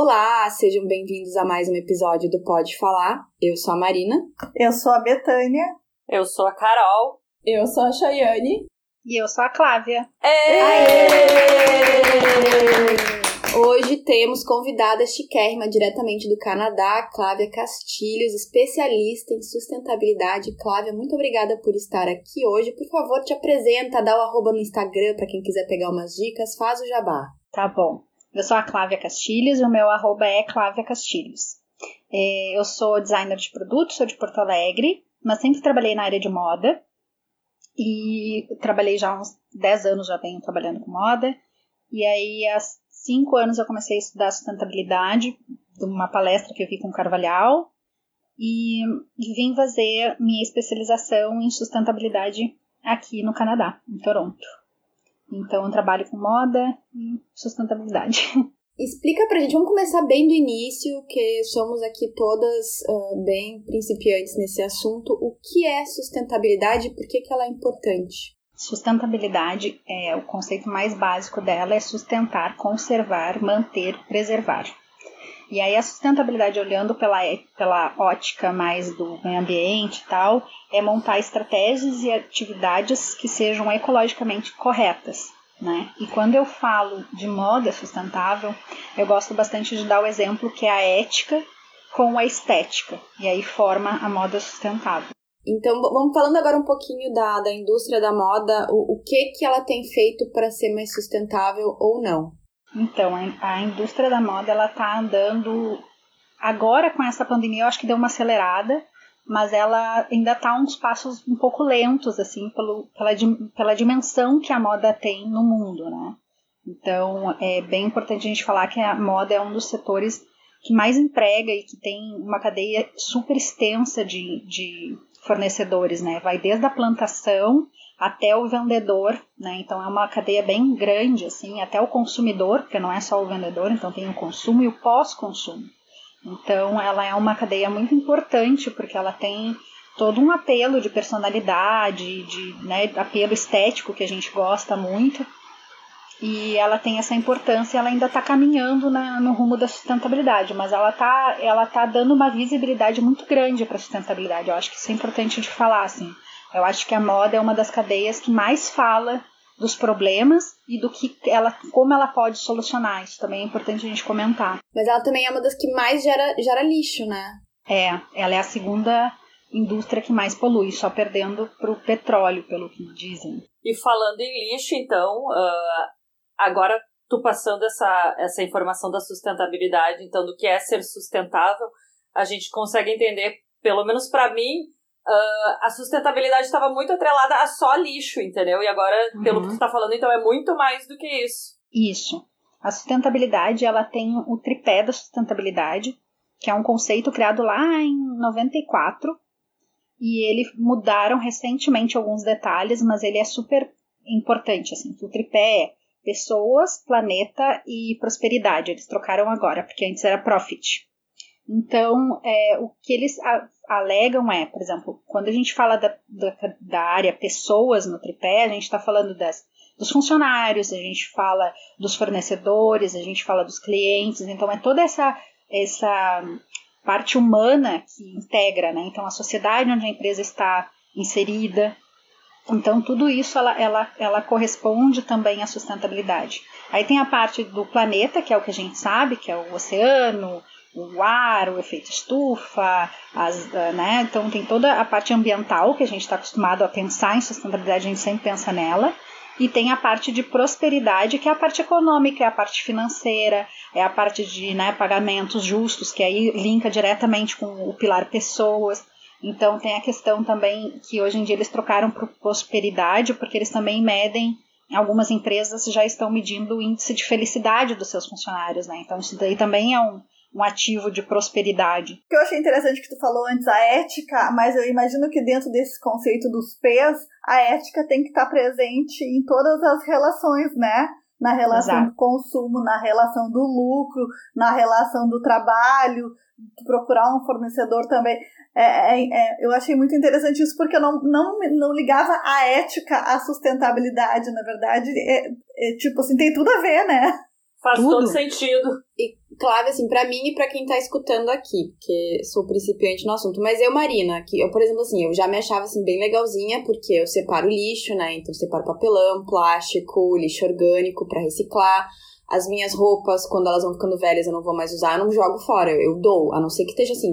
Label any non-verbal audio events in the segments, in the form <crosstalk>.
Olá, sejam bem-vindos a mais um episódio do Pode Falar. Eu sou a Marina. Eu sou a Betânia. Eu sou a Carol. Eu sou a Chayane. E eu sou a Clávia. Aê! Aê! Hoje temos convidada chiquérrima diretamente do Canadá, Clávia Castilhos, especialista em sustentabilidade. Clávia, muito obrigada por estar aqui hoje. Por favor, te apresenta, dá o arroba no Instagram para quem quiser pegar umas dicas, faz o jabá. Tá bom. Eu sou a Clávia Castilhos e o meu arroba é Clávia Castilhos. É, eu sou designer de produtos, sou de Porto Alegre, mas sempre trabalhei na área de moda. E trabalhei já uns 10 anos, já venho trabalhando com moda. E aí, há cinco anos eu comecei a estudar sustentabilidade, de uma palestra que eu vi com Carvalhal. E vim fazer minha especialização em sustentabilidade aqui no Canadá, em Toronto. Então, eu trabalho com moda e sustentabilidade. <laughs> Explica pra gente, vamos começar bem do início, que somos aqui todas uh, bem principiantes nesse assunto. O que é sustentabilidade e por que, que ela é importante? Sustentabilidade é o conceito mais básico dela é sustentar, conservar, manter, preservar. E aí a sustentabilidade, olhando pela, pela ótica mais do meio ambiente e tal, é montar estratégias e atividades que sejam ecologicamente corretas. Né? E quando eu falo de moda sustentável, eu gosto bastante de dar o exemplo que é a ética com a estética, e aí forma a moda sustentável. Então, vamos falando agora um pouquinho da, da indústria da moda, o, o que que ela tem feito para ser mais sustentável ou não? Então, a indústria da moda ela tá andando agora com essa pandemia, eu acho que deu uma acelerada, mas ela ainda tá uns passos um pouco lentos assim pelo, pela, pela dimensão que a moda tem no mundo, né? Então, é bem importante a gente falar que a moda é um dos setores que mais emprega e que tem uma cadeia super extensa de, de fornecedores, né? Vai desde a plantação até o vendedor, né? Então é uma cadeia bem grande, assim, até o consumidor, porque não é só o vendedor, então tem o consumo e o pós-consumo. Então ela é uma cadeia muito importante porque ela tem todo um apelo de personalidade, de né, apelo estético que a gente gosta muito. E ela tem essa importância, ela ainda está caminhando na, no rumo da sustentabilidade, mas ela está ela tá dando uma visibilidade muito grande para a sustentabilidade. Eu acho que isso é importante de falar, assim. Eu acho que a moda é uma das cadeias que mais fala dos problemas e do que ela, como ela pode solucionar. Isso também é importante a gente comentar. Mas ela também é uma das que mais gera, gera lixo, né? É, ela é a segunda indústria que mais polui, só perdendo para o petróleo, pelo que dizem. E falando em lixo, então, uh, agora tu passando essa, essa informação da sustentabilidade, então, do que é ser sustentável, a gente consegue entender, pelo menos para mim, uh, a sustentabilidade estava muito atrelada a só lixo, entendeu? E agora, uhum. pelo que tu está falando, então é muito mais do que isso. Isso. A sustentabilidade, ela tem o tripé da sustentabilidade, que é um conceito criado lá em 94, e ele mudaram recentemente alguns detalhes, mas ele é super importante, assim, o tripé é pessoas, planeta e prosperidade. Eles trocaram agora, porque antes era profit. Então, é, o que eles alegam é, por exemplo, quando a gente fala da, da, da área pessoas no tripé, a gente está falando das, dos funcionários, a gente fala dos fornecedores, a gente fala dos clientes, então é toda essa, essa parte humana que integra, né? Então a sociedade onde a empresa está inserida. Então tudo isso ela, ela, ela corresponde também à sustentabilidade. Aí tem a parte do planeta, que é o que a gente sabe, que é o oceano, o ar, o efeito estufa, as, ah, né? Então tem toda a parte ambiental que a gente está acostumado a pensar em sustentabilidade, a gente sempre pensa nela. E tem a parte de prosperidade, que é a parte econômica, é a parte financeira, é a parte de né, pagamentos justos, que aí linka diretamente com o pilar pessoas. Então tem a questão também que hoje em dia eles trocaram para prosperidade, porque eles também medem algumas empresas já estão medindo o índice de felicidade dos seus funcionários, né? Então isso daí também é um, um ativo de prosperidade. O que eu achei interessante que tu falou antes, a ética, mas eu imagino que dentro desse conceito dos P's, a ética tem que estar presente em todas as relações, né? Na relação Exato. do consumo, na relação do lucro, na relação do trabalho, procurar um fornecedor também. É, é, é, eu achei muito interessante isso porque eu não, não, não ligava a ética à sustentabilidade, na verdade. É, é, tipo assim, tem tudo a ver, né? Faz Tudo. todo sentido. E, claro, assim, para mim e para quem tá escutando aqui, porque sou principiante no assunto. Mas eu, Marina, que eu, por exemplo, assim, eu já me achava, assim, bem legalzinha, porque eu separo lixo, né? Então, eu separo papelão, plástico, lixo orgânico para reciclar. As minhas roupas, quando elas vão ficando velhas, eu não vou mais usar, eu não jogo fora, eu, eu dou. A não ser que esteja, assim,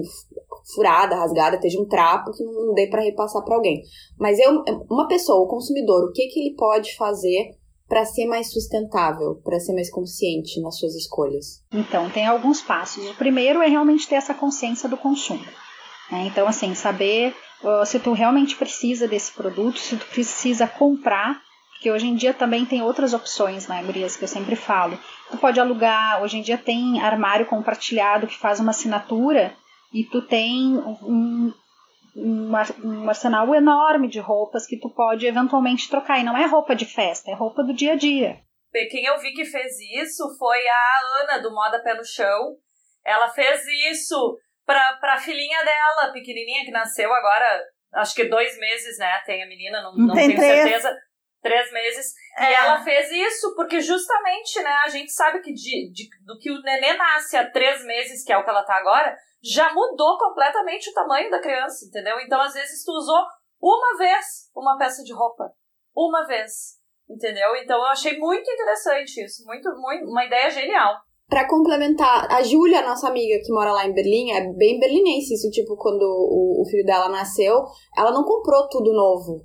furada, rasgada, esteja um trapo que não dê para repassar para alguém. Mas eu, uma pessoa, o consumidor, o que, que ele pode fazer para ser mais sustentável, para ser mais consciente nas suas escolhas? Então, tem alguns passos. O primeiro é realmente ter essa consciência do consumo. Né? Então, assim, saber uh, se tu realmente precisa desse produto, se tu precisa comprar, porque hoje em dia também tem outras opções, né, Gurias, que eu sempre falo. Tu pode alugar, hoje em dia tem armário compartilhado que faz uma assinatura e tu tem um, um, um arsenal enorme de roupas que tu pode eventualmente trocar. E não é roupa de festa, é roupa do dia a dia. Quem eu vi que fez isso foi a Ana, do Moda Pé no Chão. Ela fez isso pra, pra filhinha dela, pequenininha, que nasceu agora, acho que dois meses, né? Tem a menina, não, não tenho três. certeza. Três meses. É. E ela fez isso porque justamente, né, a gente sabe que de, de, do que o nenê nasce há três meses, que é o que ela tá agora, já mudou completamente o tamanho da criança, entendeu? Então, às vezes, tu usou uma vez uma peça de roupa. Uma vez. Entendeu? Então, eu achei muito interessante isso. Muito, muito, uma ideia genial. Para complementar, a Júlia, nossa amiga que mora lá em Berlim, é bem berlinense isso, tipo, quando o, o filho dela nasceu, ela não comprou tudo novo.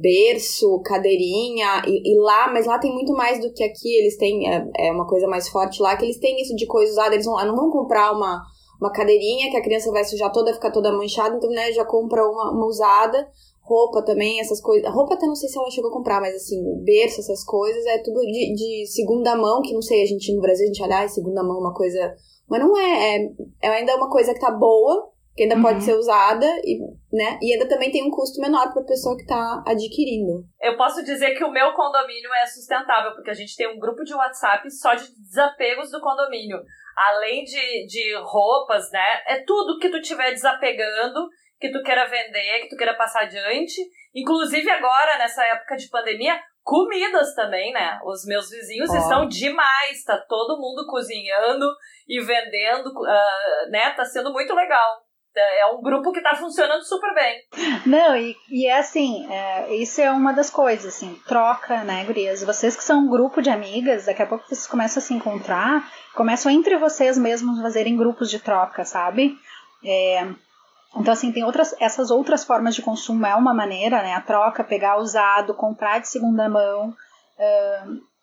Berço, cadeirinha, e, e, lá, mas lá tem muito mais do que aqui, eles têm, é, é uma coisa mais forte lá, que eles têm isso de coisa usada, eles vão, não vão comprar uma, uma cadeirinha que a criança vai sujar toda, ficar toda manchada, então, né, já compra uma, uma usada, roupa também, essas coisas. Roupa até não sei se ela chegou a comprar, mas assim, berço, essas coisas, é tudo de, de segunda mão, que não sei, a gente no Brasil a gente olha, ah, segunda mão, uma coisa. Mas não é, é, é ainda uma coisa que tá boa, que ainda uhum. pode ser usada, e, né? E ainda também tem um custo menor para a pessoa que está adquirindo. Eu posso dizer que o meu condomínio é sustentável, porque a gente tem um grupo de WhatsApp só de desapegos do condomínio além de, de roupas, né? É tudo que tu tiver desapegando, que tu queira vender, que tu queira passar adiante. Inclusive agora, nessa época de pandemia, comidas também, né? Os meus vizinhos oh. estão demais, tá todo mundo cozinhando e vendendo, uh, né? Tá sendo muito legal é um grupo que está funcionando super bem. Não, e, e é assim, é, isso é uma das coisas, assim, troca, né, gurias? Vocês que são um grupo de amigas, daqui a pouco vocês começam a se encontrar, começam entre vocês mesmos fazerem grupos de troca, sabe? É, então, assim, tem outras, essas outras formas de consumo, é uma maneira, né, a troca, pegar usado, comprar de segunda mão,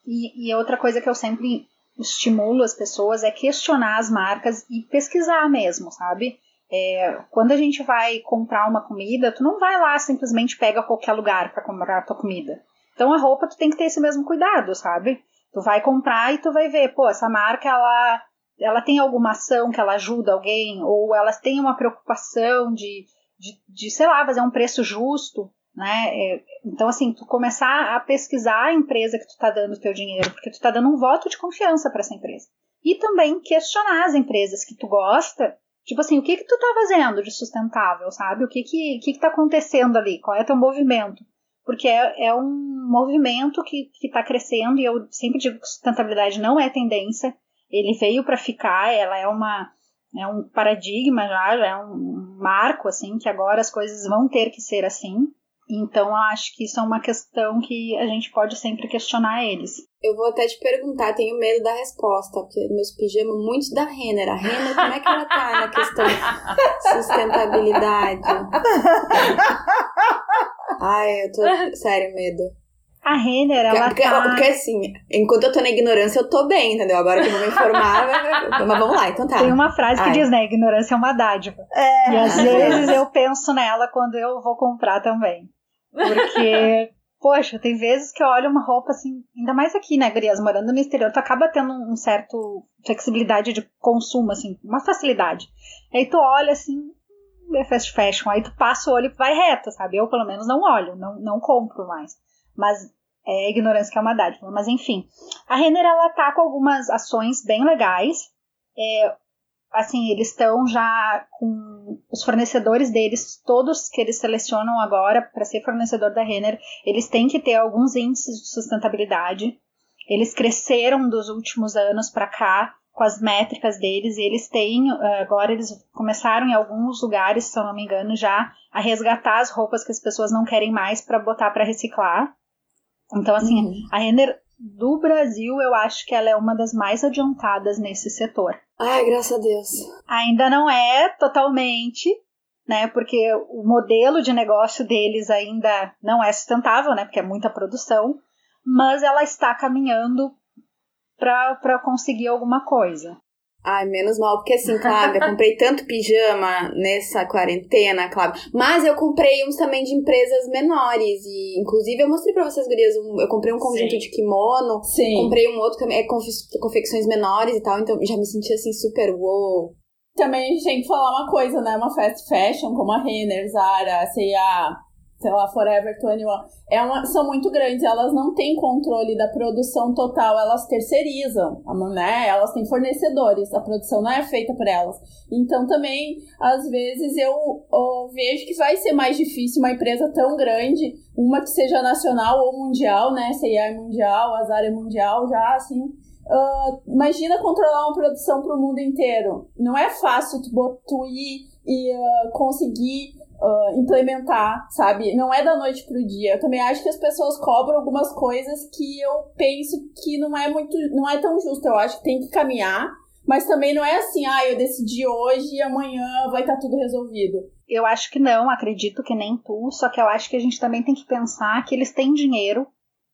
e, e outra coisa que eu sempre estimulo as pessoas é questionar as marcas e pesquisar mesmo, sabe? É, quando a gente vai comprar uma comida, tu não vai lá simplesmente pega qualquer lugar para comprar a tua comida. Então a roupa tu tem que ter esse mesmo cuidado, sabe? Tu vai comprar e tu vai ver, pô, essa marca ela ela tem alguma ação que ela ajuda alguém ou ela tem uma preocupação de, de, de sei lá, fazer um preço justo, né? É, então assim, tu começar a pesquisar a empresa que tu tá dando o teu dinheiro, porque tu tá dando um voto de confiança para essa empresa. E também questionar as empresas que tu gosta Tipo assim, o que que tu tá fazendo de sustentável, sabe? O que que, que, que tá acontecendo ali? Qual é teu movimento? Porque é, é um movimento que, que tá crescendo e eu sempre digo que sustentabilidade não é tendência. Ele veio para ficar, ela é uma é um paradigma já, já é um marco assim que agora as coisas vão ter que ser assim. Então, eu acho que isso é uma questão que a gente pode sempre questionar eles. Eu vou até te perguntar, tenho medo da resposta, porque meus pijamas muito da Renner. A Renner, como é que ela tá na questão de sustentabilidade? Ai, eu tô. Sério, medo. A Renner, ela porque, tá... Porque assim, enquanto eu tô na ignorância, eu tô bem, entendeu? Agora que eu vou me informar, mas vamos lá, então tá. Tem uma frase que Ai. diz, né, ignorância é uma dádiva. É. E às vezes eu penso nela quando eu vou comprar também. Porque, <laughs> poxa, tem vezes que eu olho uma roupa assim, ainda mais aqui, né, Gurias, morando no exterior, tu acaba tendo um certo flexibilidade de consumo, assim, uma facilidade. Aí tu olha assim, é fast fashion, aí tu passa o olho e vai reto, sabe? Eu, pelo menos, não olho, não, não compro mais. Mas é ignorância que é uma dádiva. Mas enfim, a Renner, ela tá com algumas ações bem legais. É, assim, eles estão já com os fornecedores deles, todos que eles selecionam agora para ser fornecedor da Renner, eles têm que ter alguns índices de sustentabilidade. eles cresceram dos últimos anos para cá com as métricas deles, e eles têm, eh, agora eles começaram em alguns lugares, se eu não me engano, já a resgatar as roupas que as pessoas não querem mais para botar para reciclar. Então, assim, uhum. a Renner do Brasil, eu acho que ela é uma das mais adiantadas nesse setor. Ai, graças a Deus. Ainda não é totalmente, né? Porque o modelo de negócio deles ainda não é sustentável, né? Porque é muita produção, mas ela está caminhando para conseguir alguma coisa. Ai, menos mal, porque assim, Cláudia, eu <laughs> comprei tanto pijama nessa quarentena, Cláudia. Mas eu comprei uns também de empresas menores. E, inclusive, eu mostrei pra vocês, gurias, um, eu comprei um conjunto Sim. de kimono. Sim. Comprei um outro, é confecções menores e tal. Então, já me senti assim, super wow. Também a gente tem que falar uma coisa, né? Uma fast fashion, como a Renner, Zara, C&A, sei lá, Forever 21, é uma, são muito grandes, elas não têm controle da produção total, elas terceirizam, né? Elas têm fornecedores, a produção não é feita por elas. Então também, às vezes, eu, eu vejo que vai ser mais difícil uma empresa tão grande, uma que seja nacional ou mundial, né? CIA é mundial, Azar é mundial, já assim. Uh, imagina controlar uma produção para o mundo inteiro. Não é fácil tu, tu ir e uh, conseguir uh, implementar, sabe? Não é da noite pro dia. Eu também acho que as pessoas cobram algumas coisas que eu penso que não é muito, não é tão justo. Eu acho que tem que caminhar, mas também não é assim, ah, eu decidi hoje e amanhã vai estar tá tudo resolvido. Eu acho que não, acredito que nem tu, só que eu acho que a gente também tem que pensar que eles têm dinheiro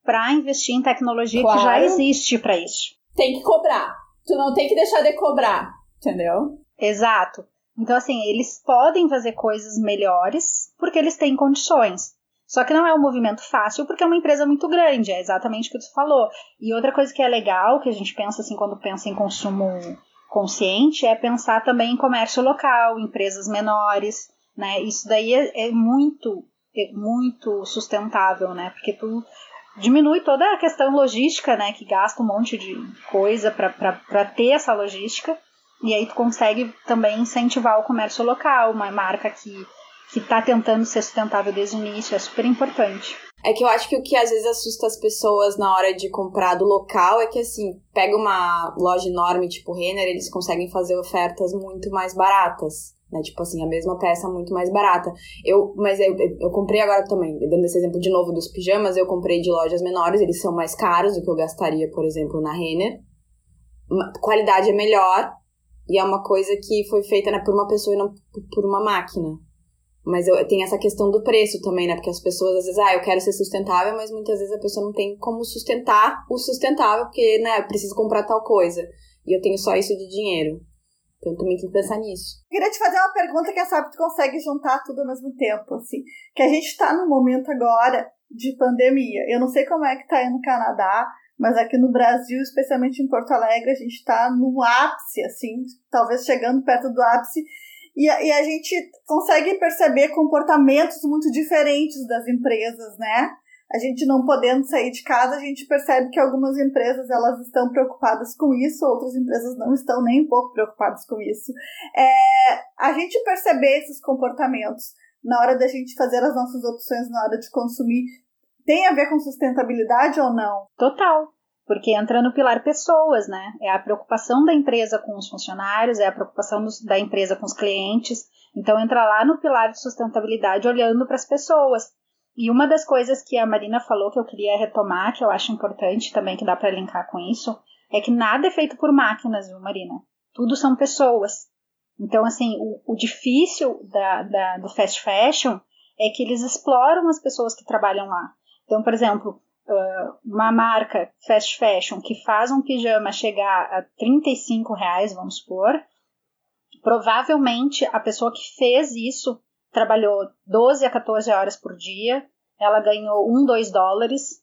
para investir em tecnologia claro. que já existe para isso. Tem que cobrar. Tu não tem que deixar de cobrar, entendeu? Exato. Então, assim, eles podem fazer coisas melhores porque eles têm condições. Só que não é um movimento fácil porque é uma empresa muito grande, é exatamente o que tu falou. E outra coisa que é legal, que a gente pensa assim quando pensa em consumo consciente, é pensar também em comércio local, empresas menores, né? Isso daí é, é muito, é muito sustentável, né? Porque tu diminui toda a questão logística, né? Que gasta um monte de coisa para ter essa logística e aí tu consegue também incentivar o comércio local, uma marca que que está tentando ser sustentável desde o início, é super importante. É que eu acho que o que às vezes assusta as pessoas na hora de comprar do local é que, assim, pega uma loja enorme tipo Renner, eles conseguem fazer ofertas muito mais baratas. Né? Tipo assim, a mesma peça muito mais barata. Eu, mas eu, eu comprei agora também, dando esse exemplo de novo dos pijamas, eu comprei de lojas menores, eles são mais caros do que eu gastaria, por exemplo, na Renner. Qualidade é melhor, e é uma coisa que foi feita né, por uma pessoa e não por uma máquina. Mas eu, tem essa questão do preço também, né? Porque as pessoas às vezes, ah, eu quero ser sustentável, mas muitas vezes a pessoa não tem como sustentar o sustentável, porque, né, eu preciso comprar tal coisa. E eu tenho só isso de dinheiro. Então também tem que pensar nisso. Queria te fazer uma pergunta que é sabe tu consegue juntar tudo ao mesmo tempo, assim. Que a gente tá num momento agora de pandemia. Eu não sei como é que tá aí no Canadá, mas aqui no Brasil, especialmente em Porto Alegre, a gente está no ápice, assim, talvez chegando perto do ápice, e a, e a gente consegue perceber comportamentos muito diferentes das empresas, né? A gente não podendo sair de casa, a gente percebe que algumas empresas elas estão preocupadas com isso, outras empresas não estão nem um pouco preocupadas com isso. É, a gente perceber esses comportamentos na hora da gente fazer as nossas opções, na hora de consumir, tem a ver com sustentabilidade ou não? Total. Porque entra no pilar pessoas, né? É a preocupação da empresa com os funcionários, é a preocupação da empresa com os clientes. Então entra lá no pilar de sustentabilidade olhando para as pessoas. E uma das coisas que a Marina falou que eu queria retomar, que eu acho importante também, que dá para linkar com isso, é que nada é feito por máquinas, viu, Marina? Tudo são pessoas. Então, assim, o, o difícil da, da, do fast fashion é que eles exploram as pessoas que trabalham lá. Então, por exemplo, uma marca fast fashion que faz um pijama chegar a 35 reais, vamos supor, provavelmente a pessoa que fez isso trabalhou 12 a 14 horas por dia, ela ganhou 1, 2 dólares,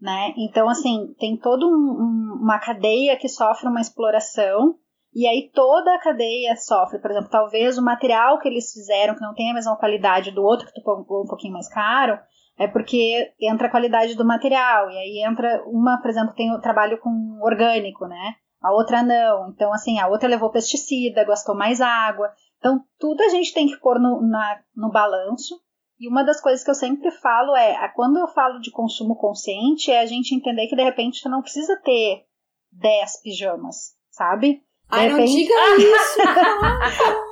né? Então, assim, tem toda um, um, uma cadeia que sofre uma exploração, e aí toda a cadeia sofre. Por exemplo, talvez o material que eles fizeram, que não tem a mesma qualidade do outro, que tu pagou um pouquinho mais caro, é porque entra a qualidade do material, e aí entra uma, por exemplo, tem o trabalho com orgânico, né? A outra não. Então, assim, a outra levou pesticida, gastou mais água. Então, tudo a gente tem que pôr no, na, no balanço E uma das coisas que eu sempre falo é, quando eu falo de consumo consciente, é a gente entender que de repente tu não precisa ter 10 pijamas, sabe? De Ai, repente... <laughs> não diga isso!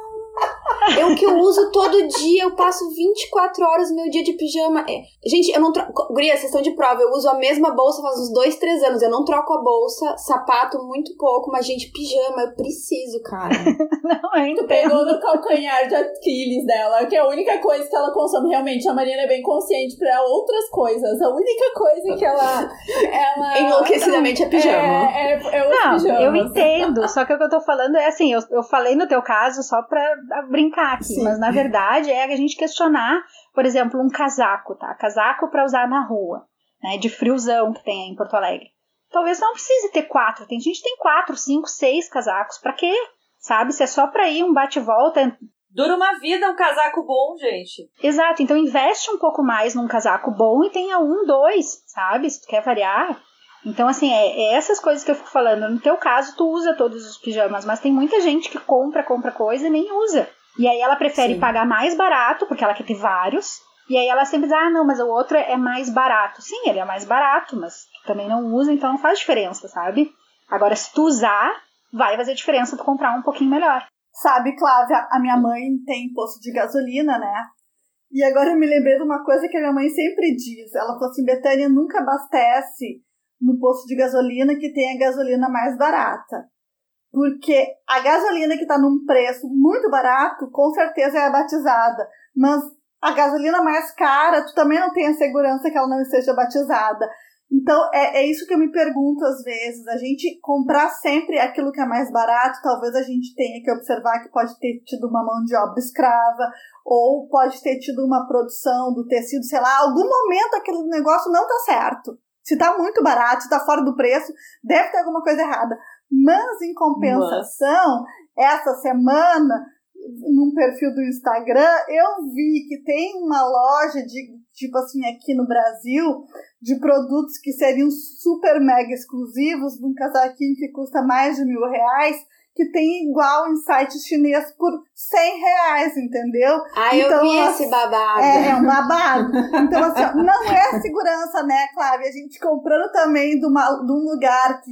É o que eu uso todo dia. Eu passo 24 horas do meu dia de pijama. É. Gente, eu não troco. Guria, vocês estão de prova. Eu uso a mesma bolsa faz uns 2, 3 anos. Eu não troco a bolsa, sapato muito pouco, mas, gente, pijama, eu preciso, cara. <laughs> não, eu Tu pegou no calcanhar de Aquiles dela, que é a única coisa que ela consome. Realmente, a Marina é bem consciente pra outras coisas. A única coisa que ela. ela Enlouquecidamente é pijama. É, é, é Não, pijamas. eu entendo. Só que o que eu tô falando é assim, eu, eu falei no teu caso só pra brincar aqui, Sim. mas na verdade é a gente questionar, por exemplo, um casaco, tá? Casaco pra usar na rua, né? De friozão que tem aí em Porto Alegre. Talvez não precise ter quatro. Tem gente que tem quatro, cinco, seis casacos. Pra quê? Sabe? Se é só pra ir um bate-volta. Dura uma vida um casaco bom, gente. Exato. Então investe um pouco mais num casaco bom e tenha um, dois, sabe? Se tu quer variar. Então, assim, é, é essas coisas que eu fico falando. No teu caso, tu usa todos os pijamas, mas tem muita gente que compra, compra coisa e nem usa. E aí ela prefere Sim. pagar mais barato, porque ela quer ter vários. E aí ela sempre diz, ah, não, mas o outro é mais barato. Sim, ele é mais barato, mas tu também não usa, então não faz diferença, sabe? Agora, se tu usar, vai fazer diferença tu comprar um pouquinho melhor. Sabe, Clávia, a minha mãe tem posto de gasolina, né? E agora eu me lembrei de uma coisa que a minha mãe sempre diz. Ela falou assim, Betânia, nunca abastece no posto de gasolina que tem a gasolina mais barata. Porque a gasolina que está num preço muito barato, com certeza é batizada. Mas a gasolina mais cara, tu também não tem a segurança que ela não esteja batizada. Então, é, é isso que eu me pergunto às vezes. A gente comprar sempre aquilo que é mais barato, talvez a gente tenha que observar que pode ter tido uma mão de obra escrava, ou pode ter tido uma produção do tecido, sei lá, algum momento aquele negócio não tá certo. Se tá muito barato, se tá fora do preço, deve ter alguma coisa errada. Mas, em compensação, essa semana, num perfil do Instagram, eu vi que tem uma loja de, tipo assim, aqui no Brasil, de produtos que seriam super mega exclusivos, de um casaquinho que custa mais de mil reais, que tem igual em site chinês por 100 reais, entendeu? Ah, eu Então, vi assim, esse babado. É, é um babado. Então, assim, ó, não é segurança, né, Cláudia? A gente comprando também de, uma, de um lugar que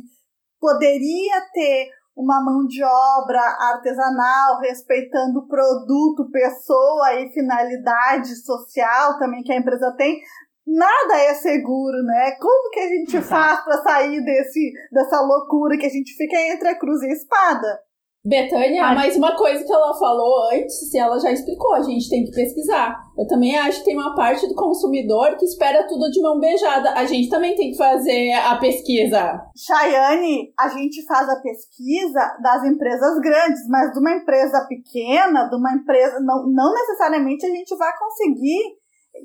poderia ter uma mão de obra artesanal, respeitando produto, pessoa e finalidade social também que a empresa tem. Nada é seguro, né? Como que a gente Exato. faz para sair desse, dessa loucura que a gente fica entre a cruz e a espada? Betânia, mas uma coisa que ela falou antes, se ela já explicou, a gente tem que pesquisar. Eu também acho que tem uma parte do consumidor que espera tudo de mão beijada. A gente também tem que fazer a pesquisa. Chayane, a gente faz a pesquisa das empresas grandes, mas de uma empresa pequena, de uma empresa. Não, não necessariamente a gente vai conseguir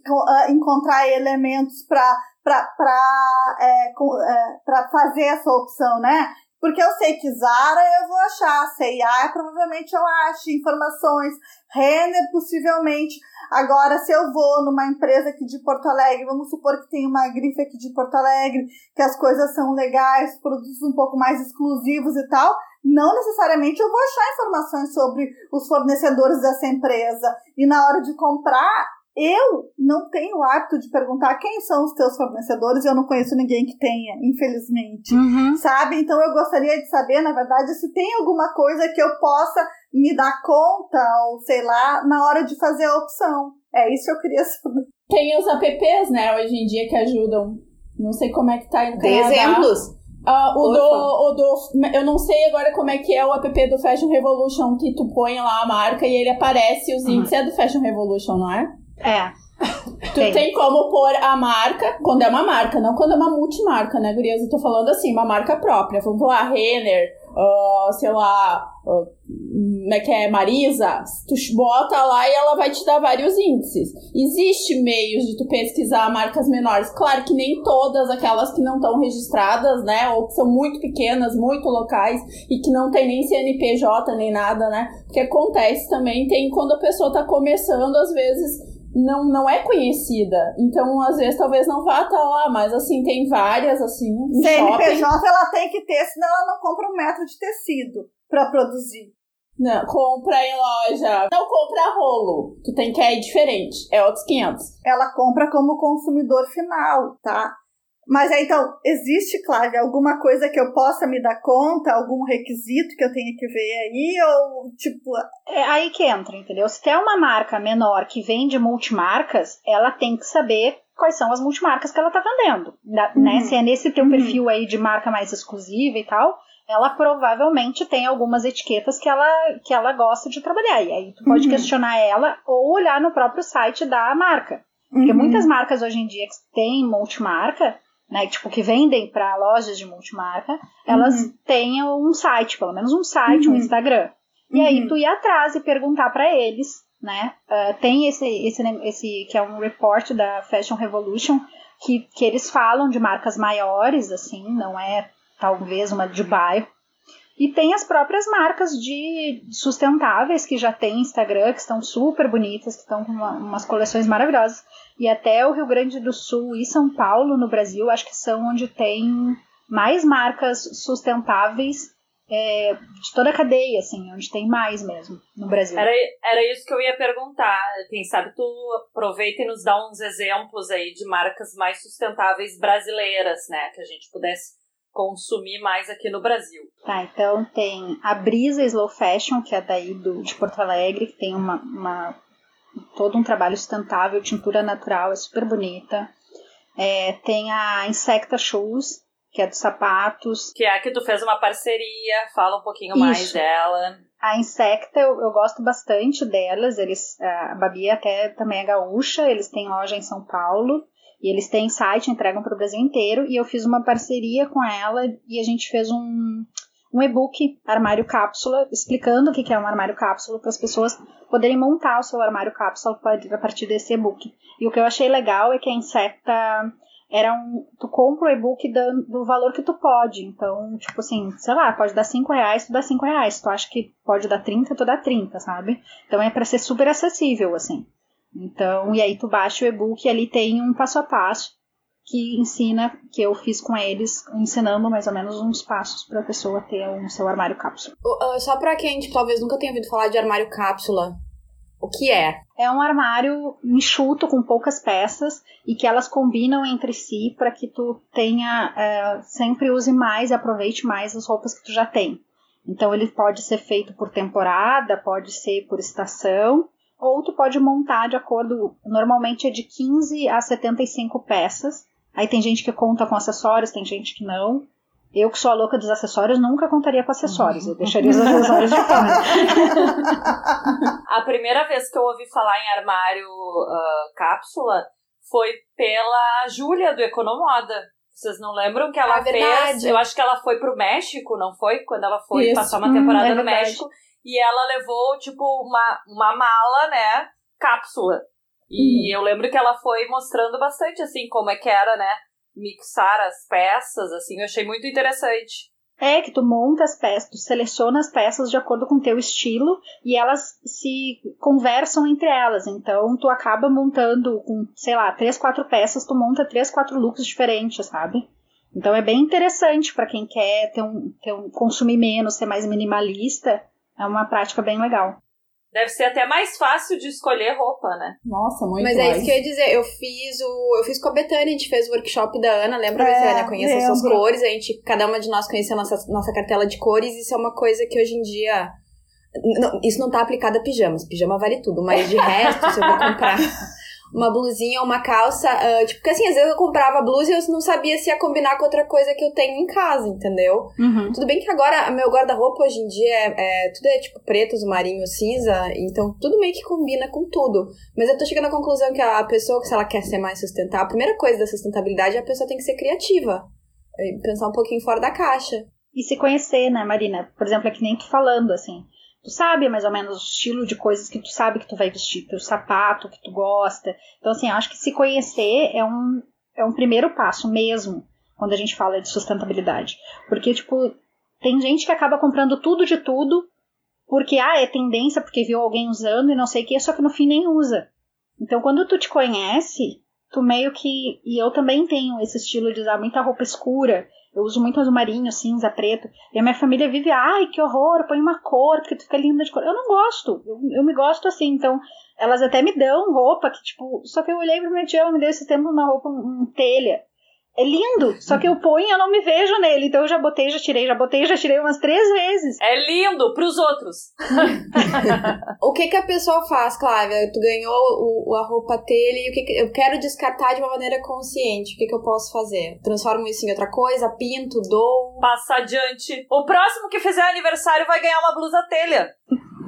co- ah, encontrar elementos para é, com- é, pra fazer essa opção, né? Porque eu sei que Zara eu vou achar, C&A provavelmente eu acho, informações, Renner possivelmente. Agora, se eu vou numa empresa aqui de Porto Alegre, vamos supor que tem uma grife aqui de Porto Alegre, que as coisas são legais, produtos um pouco mais exclusivos e tal, não necessariamente eu vou achar informações sobre os fornecedores dessa empresa. E na hora de comprar, eu não tenho o hábito de perguntar quem são os teus fornecedores e eu não conheço ninguém que tenha, infelizmente. Sabe? Então eu gostaria de saber, na verdade, se tem alguma coisa que eu possa me dar conta, ou sei lá, na hora de fazer a opção. É isso que eu queria <laughs> saber. Tem os apps, né, hoje em dia que ajudam. Não sei como é que tá Dê Canadá. exemplos. Ah, o, do, o do. Eu não sei agora como é que é o app do Fashion Revolution, que tu põe lá a marca e ele aparece os índices. É do Fashion Revolution, não é? É. Tu Tem. tem. como pôr a marca, quando é uma marca, não quando é uma multimarca, né, gurias? Eu tô falando assim, uma marca própria. Vamos lá, Renner, ah, sei lá, ah, como é que é, Marisa. Tu bota lá e ela vai te dar vários índices. Existe meios de tu pesquisar marcas menores. Claro que nem todas aquelas que não estão registradas, né, ou que são muito pequenas, muito locais e que não tem nem CNPJ nem nada, né? Porque acontece também, tem quando a pessoa tá começando, às vezes não, não é conhecida. Então, às vezes, talvez não vá estar lá, mas assim, tem várias, assim, shopping. CNPJ ela tem que ter, senão ela não compra um metro de tecido para produzir. Não, compra em loja. Não compra rolo. Tu tem que ir diferente. É outros 500. Ela compra como consumidor final, tá? Mas é, então, existe, Cláudia, alguma coisa que eu possa me dar conta, algum requisito que eu tenha que ver aí, ou tipo. É aí que entra, entendeu? Se tem uma marca menor que vende multimarcas, ela tem que saber quais são as multimarcas que ela tá vendendo. Né? Uhum. Se é nesse teu uhum. perfil aí de marca mais exclusiva e tal, ela provavelmente tem algumas etiquetas que ela, que ela gosta de trabalhar. E aí tu pode uhum. questionar ela ou olhar no próprio site da marca. Porque uhum. muitas marcas hoje em dia que têm multimarca, né, tipo, que vendem para lojas de multimarca, elas uhum. têm um site, pelo menos um site, um uhum. Instagram. E aí uhum. tu ir atrás e perguntar para eles, né? Uh, tem esse, esse, esse que é um report da Fashion Revolution que, que eles falam de marcas maiores, assim, não é talvez uma de bairro. E tem as próprias marcas de sustentáveis que já tem Instagram, que estão super bonitas, que estão com uma, umas coleções maravilhosas. E até o Rio Grande do Sul e São Paulo, no Brasil, acho que são onde tem mais marcas sustentáveis é, de toda a cadeia, assim, onde tem mais mesmo no Brasil. Era, era isso que eu ia perguntar. Quem sabe tu aproveita e nos dá uns exemplos aí de marcas mais sustentáveis brasileiras, né? Que a gente pudesse consumir mais aqui no Brasil. Tá, então tem a Brisa Slow Fashion, que é daí do, de Porto Alegre, que tem uma, uma todo um trabalho sustentável, tintura natural, é super bonita. É, tem a Insecta Shoes, que é dos sapatos. Que é a que tu fez uma parceria, fala um pouquinho Isso. mais dela. A Insecta, eu, eu, gosto bastante delas, eles, a Babi até também é gaúcha, eles têm loja em São Paulo. E eles têm site, entregam para o Brasil inteiro. E eu fiz uma parceria com ela e a gente fez um, um e-book, armário cápsula, explicando o que é um armário cápsula para as pessoas poderem montar o seu armário cápsula a partir desse e-book. E o que eu achei legal é que a Insecta era um. Tu compra o e-book do, do, valor que tu pode. Então, tipo assim, sei lá, pode dar 5 reais, tu dá 5 reais. Tu acha que pode dar 30, tu dá 30, sabe? Então é para ser super acessível, assim. Então, e aí tu baixa o e-book e ali tem um passo a passo que ensina, que eu fiz com eles, ensinando mais ou menos uns passos para a pessoa ter o um seu armário cápsula. Uh, só para quem tipo, talvez nunca tenha ouvido falar de armário cápsula, o que é? É um armário enxuto com poucas peças e que elas combinam entre si para que tu tenha uh, sempre use mais e aproveite mais as roupas que tu já tem. Então ele pode ser feito por temporada, pode ser por estação ou tu pode montar de acordo, normalmente é de 15 a 75 peças. Aí tem gente que conta com acessórios, tem gente que não. Eu que sou a louca dos acessórios, nunca contaria com acessórios. Eu deixaria os acessórios de fora. <laughs> a primeira vez que eu ouvi falar em armário uh, cápsula foi pela Júlia do Economoda. Vocês não lembram que ela é fez? Eu acho que ela foi pro México, não foi? Quando ela foi Isso. passar uma temporada hum, é no México e ela levou, tipo, uma, uma mala, né? Cápsula. E uhum. eu lembro que ela foi mostrando bastante, assim, como é que era, né? Mixar as peças, assim, eu achei muito interessante. É, que tu monta as peças, tu seleciona as peças de acordo com o teu estilo e elas se conversam entre elas. Então, tu acaba montando com, sei lá, três, quatro peças, tu monta três, quatro looks diferentes, sabe? Então, é bem interessante para quem quer ter um, ter um consumir menos, ser mais minimalista é uma prática bem legal. Deve ser até mais fácil de escolher roupa, né? Nossa, muito Mas é isso que eu ia dizer. Eu fiz o. Eu fiz com a Betânia, a gente fez o workshop da Ana. Lembra, é, Betânia? Conhece as suas cores. A gente, cada uma de nós conhece a nossa, nossa cartela de cores. Isso é uma coisa que hoje em dia. Não, isso não tá aplicado a pijamas. Pijama vale tudo. Mas de resto, se eu vou comprar <laughs> uma blusinha ou uma calça. Uh, tipo, porque assim, às vezes eu comprava blusa e eu não sabia se ia combinar com outra coisa que eu tenho em casa, entendeu? Uhum. Tudo bem que agora meu guarda-roupa hoje em dia é, é, tudo é tipo preto, marinho, cinza, então tudo meio que combina com tudo. Mas eu tô chegando à conclusão que a pessoa, se ela quer ser mais sustentável, a primeira coisa da sustentabilidade é a pessoa tem que ser criativa. Pensar um pouquinho fora da caixa. E se conhecer, né, Marina? Por exemplo, é que nem tu falando, assim tu sabe mais ou menos o estilo de coisas que tu sabe que tu vai vestir, teu sapato que tu gosta. Então, assim, acho que se conhecer é um, é um primeiro passo mesmo quando a gente fala de sustentabilidade. Porque, tipo, tem gente que acaba comprando tudo de tudo porque, ah, é tendência, porque viu alguém usando e não sei o que, só que no fim nem usa. Então, quando tu te conhece, tu meio que. E eu também tenho esse estilo de usar muita roupa escura. Eu uso muito azul marinho, cinza, preto. E a minha família vive, ai, que horror, põe uma cor, que tu fica linda de cor. Eu não gosto. Eu, eu me gosto assim. Então, elas até me dão roupa que, tipo. Só que eu olhei pra minha tia, ela me deu esse tempo uma roupa, um telha. É lindo, só que eu ponho e eu não me vejo nele. Então eu já botei, já tirei, já botei, já tirei umas três vezes. É lindo pros outros. <laughs> o que que a pessoa faz, Clávia? Tu ganhou o, a roupa telha e o que, que eu quero descartar de uma maneira consciente. O que que eu posso fazer? Transformo isso em outra coisa? Pinto, dou? Passa adiante. O próximo que fizer aniversário vai ganhar uma blusa telha.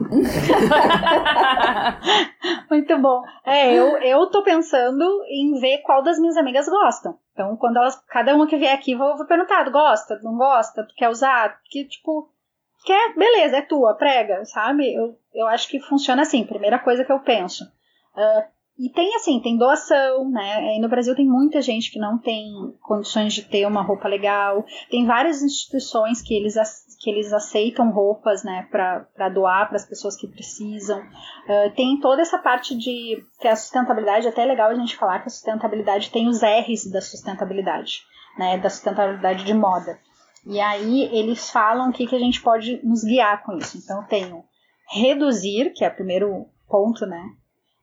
<laughs> Muito bom. É, eu, eu tô pensando em ver qual das minhas amigas gostam. Então, quando elas, cada uma que vier aqui, vou, vou perguntar, gosta, não gosta, tu quer usar? Que, tipo, quer, beleza, é tua, prega, sabe? Eu, eu acho que funciona assim, primeira coisa que eu penso. Uh, e tem assim, tem doação, né? Aí no Brasil tem muita gente que não tem condições de ter uma roupa legal. Tem várias instituições que eles, que eles aceitam roupas, né, para doar para as pessoas que precisam. Uh, tem toda essa parte de que a sustentabilidade, até é legal a gente falar que a sustentabilidade tem os R's da sustentabilidade, né, da sustentabilidade de moda. E aí eles falam o que, que a gente pode nos guiar com isso. Então tem o reduzir, que é o primeiro ponto, né?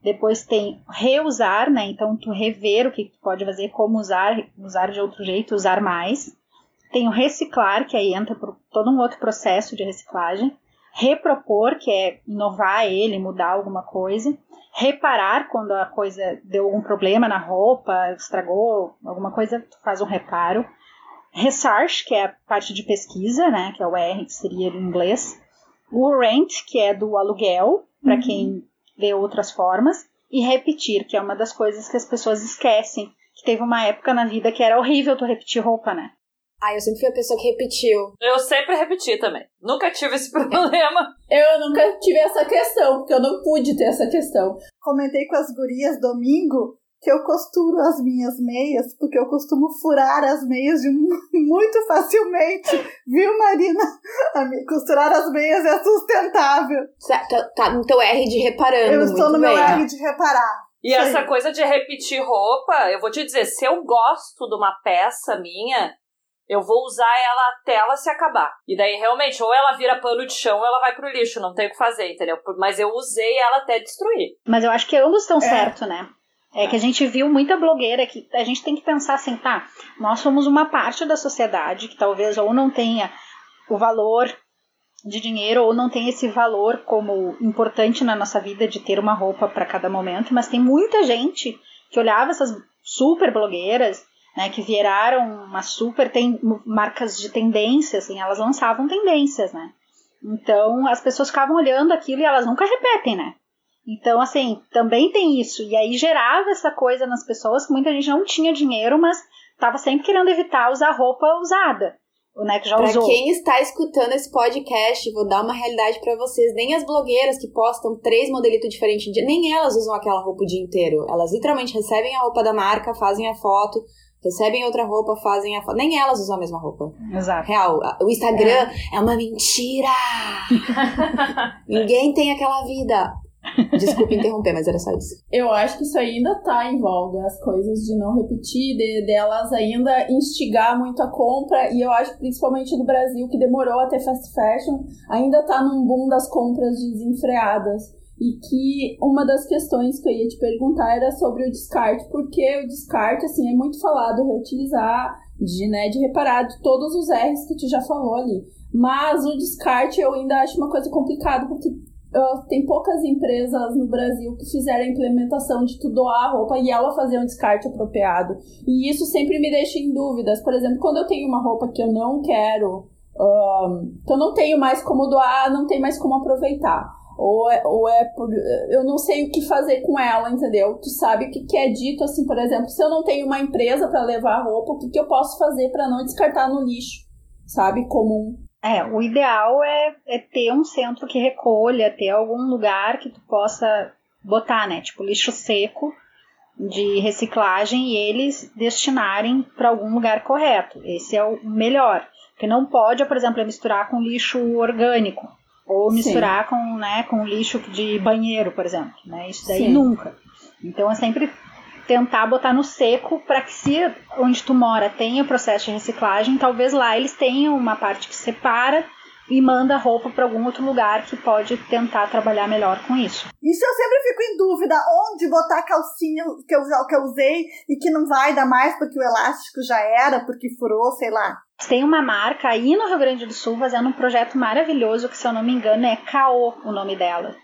Depois tem reusar, né? Então tu rever o que tu pode fazer, como usar, usar de outro jeito, usar mais. Tem o reciclar, que aí entra por todo um outro processo de reciclagem. Repropor, que é inovar ele, mudar alguma coisa. Reparar quando a coisa deu algum problema na roupa, estragou alguma coisa, tu faz um reparo. Research, que é a parte de pesquisa, né? Que é o R, que seria em inglês. O rent, que é do aluguel, para uhum. quem ver outras formas e repetir, que é uma das coisas que as pessoas esquecem. Que teve uma época na vida que era horrível tu repetir roupa, né? Ah, eu sempre fui a pessoa que repetiu. Eu sempre repeti também. Nunca tive esse <laughs> problema. eu nunca tive essa questão, porque eu não pude ter essa questão. Comentei com as gurias domingo que eu costuro as minhas meias, porque eu costumo furar as meias de <laughs> muito facilmente, viu, Marina? Costurar as meias é sustentável. Tá, tá no teu R de reparando. Eu estou no bem. meu R de reparar. E Sim. essa coisa de repetir roupa, eu vou te dizer, se eu gosto de uma peça minha, eu vou usar ela até ela se acabar. E daí, realmente, ou ela vira pano de chão ou ela vai pro lixo, não tem o que fazer, entendeu? Mas eu usei ela até destruir. Mas eu acho que ambos estão é. certo, né? É que a gente viu muita blogueira que a gente tem que pensar assim, tá? Nós somos uma parte da sociedade que talvez ou não tenha o valor de dinheiro ou não tem esse valor como importante na nossa vida de ter uma roupa para cada momento, mas tem muita gente que olhava essas super blogueiras, né, que viraram uma super tem marcas de tendências, assim, elas lançavam tendências, né? Então as pessoas ficavam olhando aquilo e elas nunca repetem, né? Então, assim, também tem isso. E aí gerava essa coisa nas pessoas que muita gente não tinha dinheiro, mas estava sempre querendo evitar usar roupa usada. O né, que já pra usou. quem está escutando esse podcast, vou dar uma realidade para vocês. Nem as blogueiras que postam três modelitos diferentes, nem elas usam aquela roupa o dia inteiro. Elas literalmente recebem a roupa da marca, fazem a foto, recebem outra roupa, fazem a foto. Nem elas usam a mesma roupa. Exato. Real. O Instagram é, é uma mentira. <laughs> Ninguém tem aquela vida. Desculpa interromper, mas era só isso. Eu acho que isso ainda tá em voga, as coisas de não repetir, de, delas ainda instigar muito a compra, e eu acho que principalmente no Brasil, que demorou até fast fashion, ainda tá num boom das compras desenfreadas. E que uma das questões que eu ia te perguntar era sobre o descarte, porque o descarte, assim, é muito falado, reutilizar, de, né, de reparar de todos os R's que tu já falou ali. Mas o descarte eu ainda acho uma coisa complicada, porque uh, tem poucas empresas no Brasil que fizeram a implementação de tu doar a roupa e ela fazer um descarte apropriado. E isso sempre me deixa em dúvidas. Por exemplo, quando eu tenho uma roupa que eu não quero, uh, que eu não tenho mais como doar, não tenho mais como aproveitar. Ou é, ou é por. Eu não sei o que fazer com ela, entendeu? Tu sabe o que, que é dito, assim, por exemplo, se eu não tenho uma empresa para levar roupa, o que, que eu posso fazer para não descartar no lixo, sabe? Comum. É, o ideal é, é ter um centro que recolha, ter algum lugar que tu possa botar, né? Tipo lixo seco de reciclagem e eles destinarem para algum lugar correto. Esse é o melhor. Porque não pode, por exemplo, misturar com lixo orgânico ou misturar Sim. com, né, com lixo de banheiro, por exemplo. Né? Isso daí Sim. nunca. Então é sempre tentar botar no seco para que se onde tu mora tenha o processo de reciclagem, talvez lá eles tenham uma parte que separa e manda roupa para algum outro lugar que pode tentar trabalhar melhor com isso. Isso eu sempre fico em dúvida, onde botar a calcinha que eu, que eu usei e que não vai dar mais porque o elástico já era, porque furou, sei lá. Tem uma marca aí no Rio Grande do Sul fazendo um projeto maravilhoso que, se eu não me engano, é Caô o nome dela.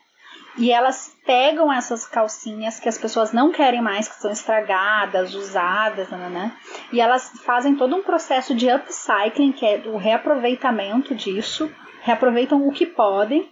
E elas pegam essas calcinhas que as pessoas não querem mais, que são estragadas, usadas, né, né? E elas fazem todo um processo de upcycling, que é o reaproveitamento disso, reaproveitam o que podem,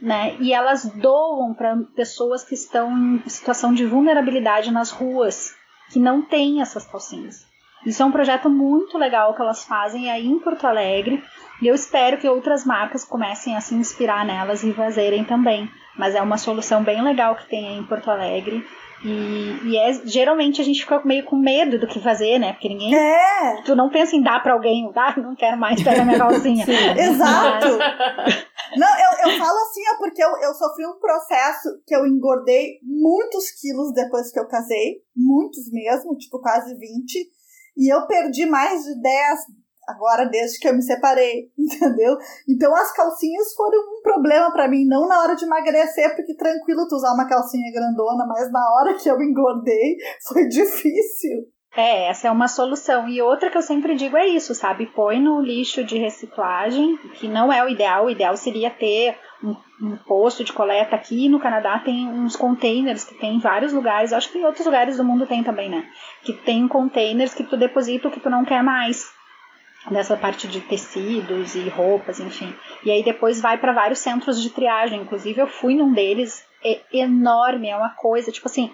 né? E elas doam para pessoas que estão em situação de vulnerabilidade nas ruas, que não têm essas calcinhas. Isso é um projeto muito legal que elas fazem aí em Porto Alegre e eu espero que outras marcas comecem a se inspirar nelas e fazerem também. Mas é uma solução bem legal que tem aí em Porto Alegre. E, e é, geralmente a gente fica meio com medo do que fazer, né? Porque ninguém. É. Tu não pensa em dar pra alguém, ah, não quero mais pegar minha calcinha. <laughs> Exato! Não, eu, eu falo assim, é porque eu, eu sofri um processo que eu engordei muitos quilos depois que eu casei, muitos mesmo, tipo quase 20. E eu perdi mais de 10 agora desde que eu me separei, <laughs> entendeu? Então as calcinhas foram um problema para mim, não na hora de emagrecer, porque tranquilo tu usar uma calcinha grandona, mas na hora que eu engordei <laughs> foi difícil. É, essa é uma solução. E outra que eu sempre digo é isso, sabe? Põe no lixo de reciclagem, que não é o ideal. O ideal seria ter um, um posto de coleta aqui. No Canadá tem uns containers que tem em vários lugares. Acho que em outros lugares do mundo tem também, né? Que tem containers que tu deposita o que tu não quer mais nessa parte de tecidos e roupas, enfim. E aí depois vai para vários centros de triagem. Inclusive eu fui num deles, é enorme, é uma coisa, tipo assim,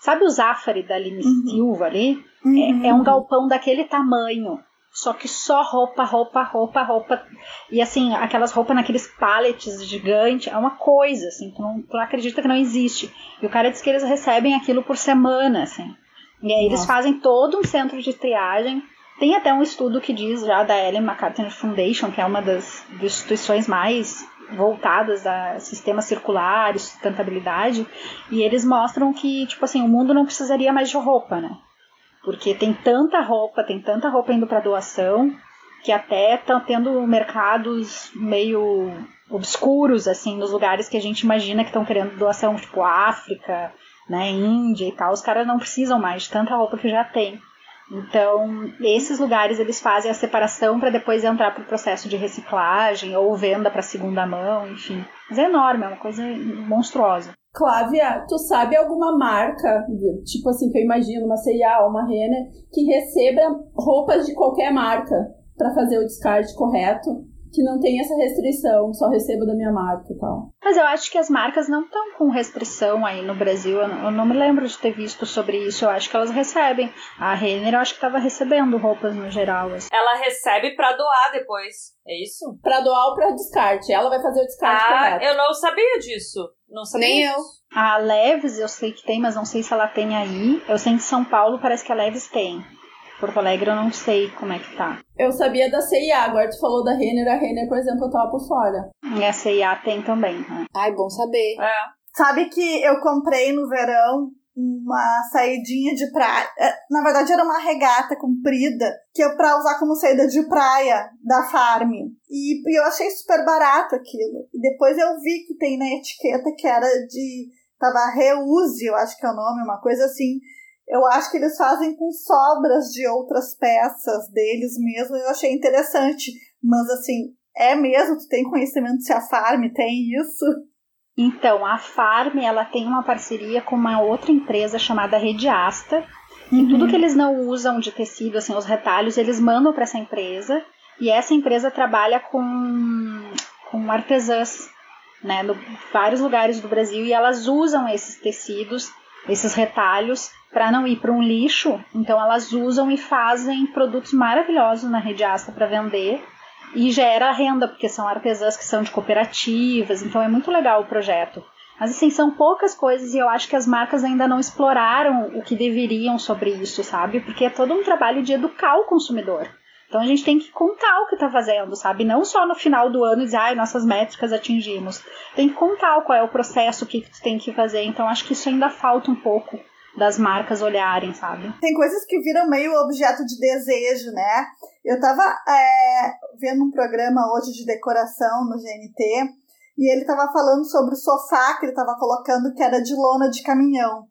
sabe o Zafari da Aline uhum. Silva ali? Uhum. É, é, um galpão daquele tamanho. Só que só roupa, roupa, roupa, roupa. E assim, aquelas roupas naqueles pallets gigantes, é uma coisa, assim, tu não, tu não acredita que não existe. E o cara diz que eles recebem aquilo por semana, assim. E aí Nossa. eles fazem todo um centro de triagem tem até um estudo que diz já da Ellen MacArthur Foundation, que é uma das instituições mais voltadas a sistema circular e sustentabilidade, e eles mostram que, tipo assim, o mundo não precisaria mais de roupa, né? Porque tem tanta roupa, tem tanta roupa indo para doação, que até estão tendo mercados meio obscuros, assim, nos lugares que a gente imagina que estão querendo doação, tipo África, né, Índia e tal. Os caras não precisam mais de tanta roupa que já tem. Então, esses lugares eles fazem a separação para depois entrar para o processo de reciclagem ou venda para segunda mão, enfim. Mas é enorme, é uma coisa monstruosa. Clávia, tu sabe alguma marca, tipo assim, que eu imagino, uma C&A ou uma Renner, que receba roupas de qualquer marca para fazer o descarte correto? Que não tem essa restrição, só recebo da minha marca e tal. Mas eu acho que as marcas não estão com restrição aí no Brasil. Eu não, eu não, me lembro de ter visto sobre isso. Eu acho que elas recebem. A Renner eu acho que estava recebendo roupas no geral. Assim. Ela recebe para doar depois. É isso? Para doar ou para descarte. Ela vai fazer o descarte ah, correto. Eu não sabia disso. Não sabia. Nem disso. eu. A Leves eu sei que tem, mas não sei se ela tem aí. Eu sei que em São Paulo parece que a Leves tem. Porto Alegre eu não sei como é que tá. Eu sabia da CIA, agora tu falou da Renner, a Renner, por exemplo, eu tava por fora. E a CIA tem também, né? Ai, bom saber. É. Sabe que eu comprei no verão uma saidinha de praia. É, na verdade, era uma regata comprida, que é pra usar como saída de praia da Farm. E, eu achei super barato aquilo. E depois eu vi que tem na etiqueta que era de. Tava reuse, eu acho que é o nome, uma coisa assim eu acho que eles fazem com sobras de outras peças deles mesmo. Eu achei interessante. Mas assim, é mesmo? Tu tem conhecimento se a Farm tem isso? Então, a Farm ela tem uma parceria com uma outra empresa chamada Rediasta. E uhum. tudo que eles não usam de tecido, assim, os retalhos, eles mandam para essa empresa. E essa empresa trabalha com, com artesãs, né, no vários lugares do Brasil. E elas usam esses tecidos, esses retalhos, para não ir para um lixo, então elas usam e fazem produtos maravilhosos na rede Asta para vender e gera renda, porque são artesãs que são de cooperativas, então é muito legal o projeto. Mas assim, são poucas coisas e eu acho que as marcas ainda não exploraram o que deveriam sobre isso, sabe? Porque é todo um trabalho de educar o consumidor. Então a gente tem que contar o que está fazendo, sabe? Não só no final do ano dizer, ai, nossas métricas atingimos. Tem que contar qual é o processo, o que, que tu tem que fazer. Então acho que isso ainda falta um pouco das marcas olharem, sabe? Tem coisas que viram meio objeto de desejo, né? Eu tava é, vendo um programa hoje de decoração no GNT e ele tava falando sobre o sofá que ele tava colocando que era de lona de caminhão.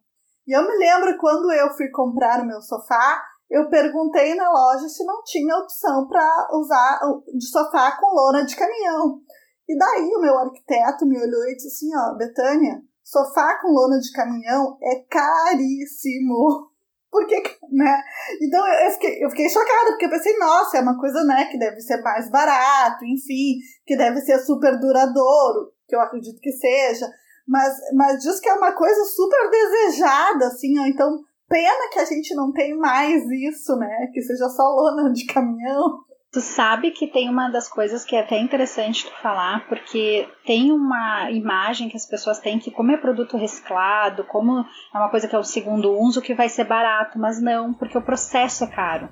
E eu me lembro quando eu fui comprar o meu sofá, eu perguntei na loja se não tinha opção para usar de sofá com lona de caminhão. E daí o meu arquiteto me olhou e disse assim, ó, Betânia, sofá com lona de caminhão é caríssimo. <laughs> Porque, né? Então eu fiquei, eu fiquei chocada, porque eu pensei, nossa, é uma coisa, né, que deve ser mais barato, enfim, que deve ser super duradouro, que eu acredito que seja. Mas, mas diz que é uma coisa super desejada, assim, ó. Então, pena que a gente não tem mais isso, né? Que seja só lona de caminhão. Tu sabe que tem uma das coisas que é até interessante tu falar, porque tem uma imagem que as pessoas têm que, como é produto reciclado, como é uma coisa que é o segundo uso, que vai ser barato, mas não, porque o processo é caro.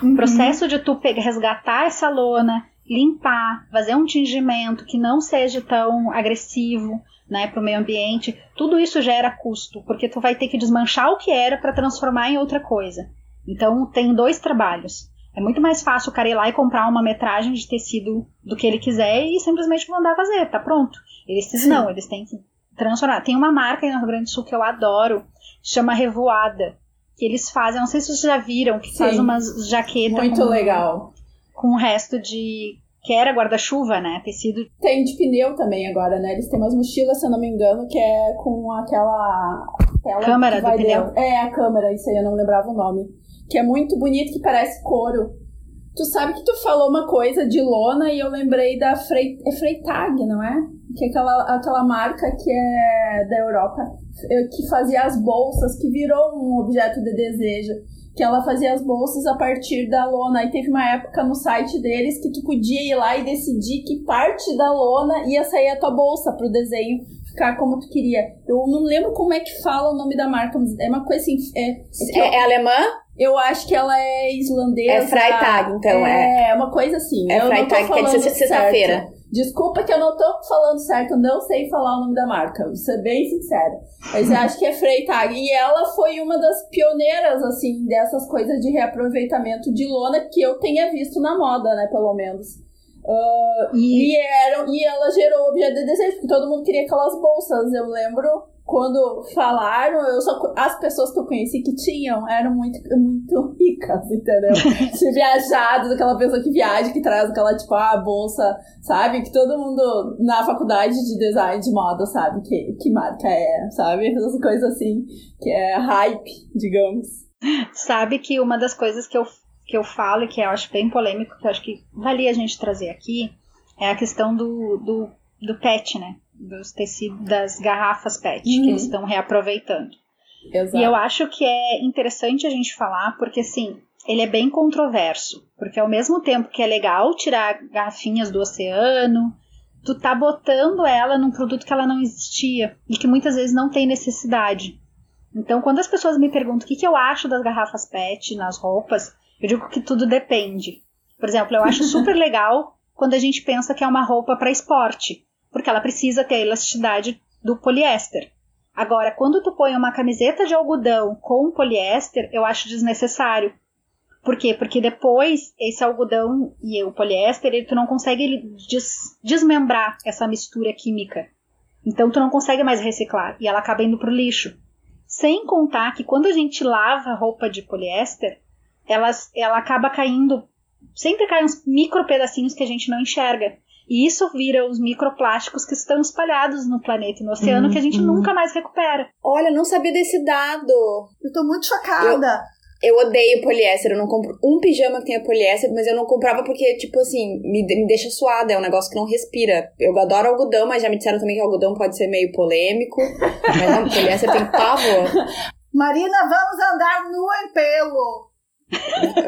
Uhum. O processo de tu pegar, resgatar essa lona, limpar, fazer um tingimento que não seja tão agressivo, né, para o meio ambiente, tudo isso gera custo, porque tu vai ter que desmanchar o que era para transformar em outra coisa. Então tem dois trabalhos. É muito mais fácil o cara ir lá e comprar uma metragem de tecido do que ele quiser e simplesmente mandar fazer, tá pronto. Eles Sim. não, eles têm que transformar. Tem uma marca aí no Rio Grande do Sul que eu adoro, chama Revoada, que eles fazem, não sei se vocês já viram, que Sim. faz umas jaquetas muito com, legal. Com o resto de que era guarda-chuva, né? Tecido. Tem de pneu também agora, né? Eles têm umas mochilas, se eu não me engano, que é com aquela. aquela câmera do pneu. Dentro. É, a câmera, isso aí eu não lembrava o nome que é muito bonito, que parece couro. Tu sabe que tu falou uma coisa de lona e eu lembrei da Frey, é Freytag, não é? Que é aquela, aquela marca que é da Europa, eh, que fazia as bolsas, que virou um objeto de desejo. Que ela fazia as bolsas a partir da lona. E teve uma época no site deles que tu podia ir lá e decidir que parte da lona ia sair a tua bolsa pro desenho ficar como tu queria. Eu não lembro como é que fala o nome da marca, mas é uma coisa assim. É, é, é, é alemã? Eu acho que ela é islandesa. É Freitag, então, é. É, uma coisa assim. É Freitag, quer dizer sexta-feira. Desculpa que eu não tô falando certo, não sei falar o nome da marca, vou ser bem sincera. Mas eu acho que é Freitag. E ela foi uma das pioneiras, assim, dessas coisas de reaproveitamento de lona que eu tenha visto na moda, né, pelo menos. Uh, e, e, eram, e ela gerou objeto de desejo, porque todo mundo queria aquelas bolsas. Eu lembro quando falaram, eu só, as pessoas que eu conheci que tinham eram muito, muito ricas, entendeu? <laughs> de viajados, aquela pessoa que viaja, que traz aquela, tipo, a ah, bolsa, sabe? Que todo mundo na faculdade de design de moda sabe que, que marca é, sabe? Essas coisas assim, que é hype, digamos. Sabe que uma das coisas que eu, que eu falo e que eu acho bem polêmico, que eu acho que valia a gente trazer aqui, é a questão do, do, do pet, né? Dos tecidos das garrafas PET uhum. que eles estão reaproveitando. Exato. E eu acho que é interessante a gente falar porque assim, ele é bem controverso, porque ao mesmo tempo que é legal tirar garrafinhas do oceano, tu tá botando ela num produto que ela não existia e que muitas vezes não tem necessidade. Então, quando as pessoas me perguntam o que, que eu acho das garrafas PET nas roupas, eu digo que tudo depende. Por exemplo, eu acho super <laughs> legal quando a gente pensa que é uma roupa para esporte porque ela precisa ter a elasticidade do poliéster. Agora, quando tu põe uma camiseta de algodão com poliéster, eu acho desnecessário. Por quê? Porque depois esse algodão e o poliéster, tu não consegue des desmembrar essa mistura química. Então tu não consegue mais reciclar e ela acaba indo pro lixo. Sem contar que quando a gente lava roupa de poliéster, ela, ela acaba caindo. Sempre cai uns micro pedacinhos que a gente não enxerga. E isso vira os microplásticos que estão espalhados no planeta e no oceano uhum, que a gente uhum. nunca mais recupera. Olha, não sabia desse dado. Eu tô muito chocada. Eu, eu odeio poliéster, eu não compro um pijama que tenha poliéster, mas eu não comprava porque, tipo assim, me, me deixa suada, é um negócio que não respira. Eu adoro algodão, mas já me disseram também que algodão pode ser meio polêmico. mas não, poliéster tem pavor. <laughs> Marina, vamos andar nu em pelo.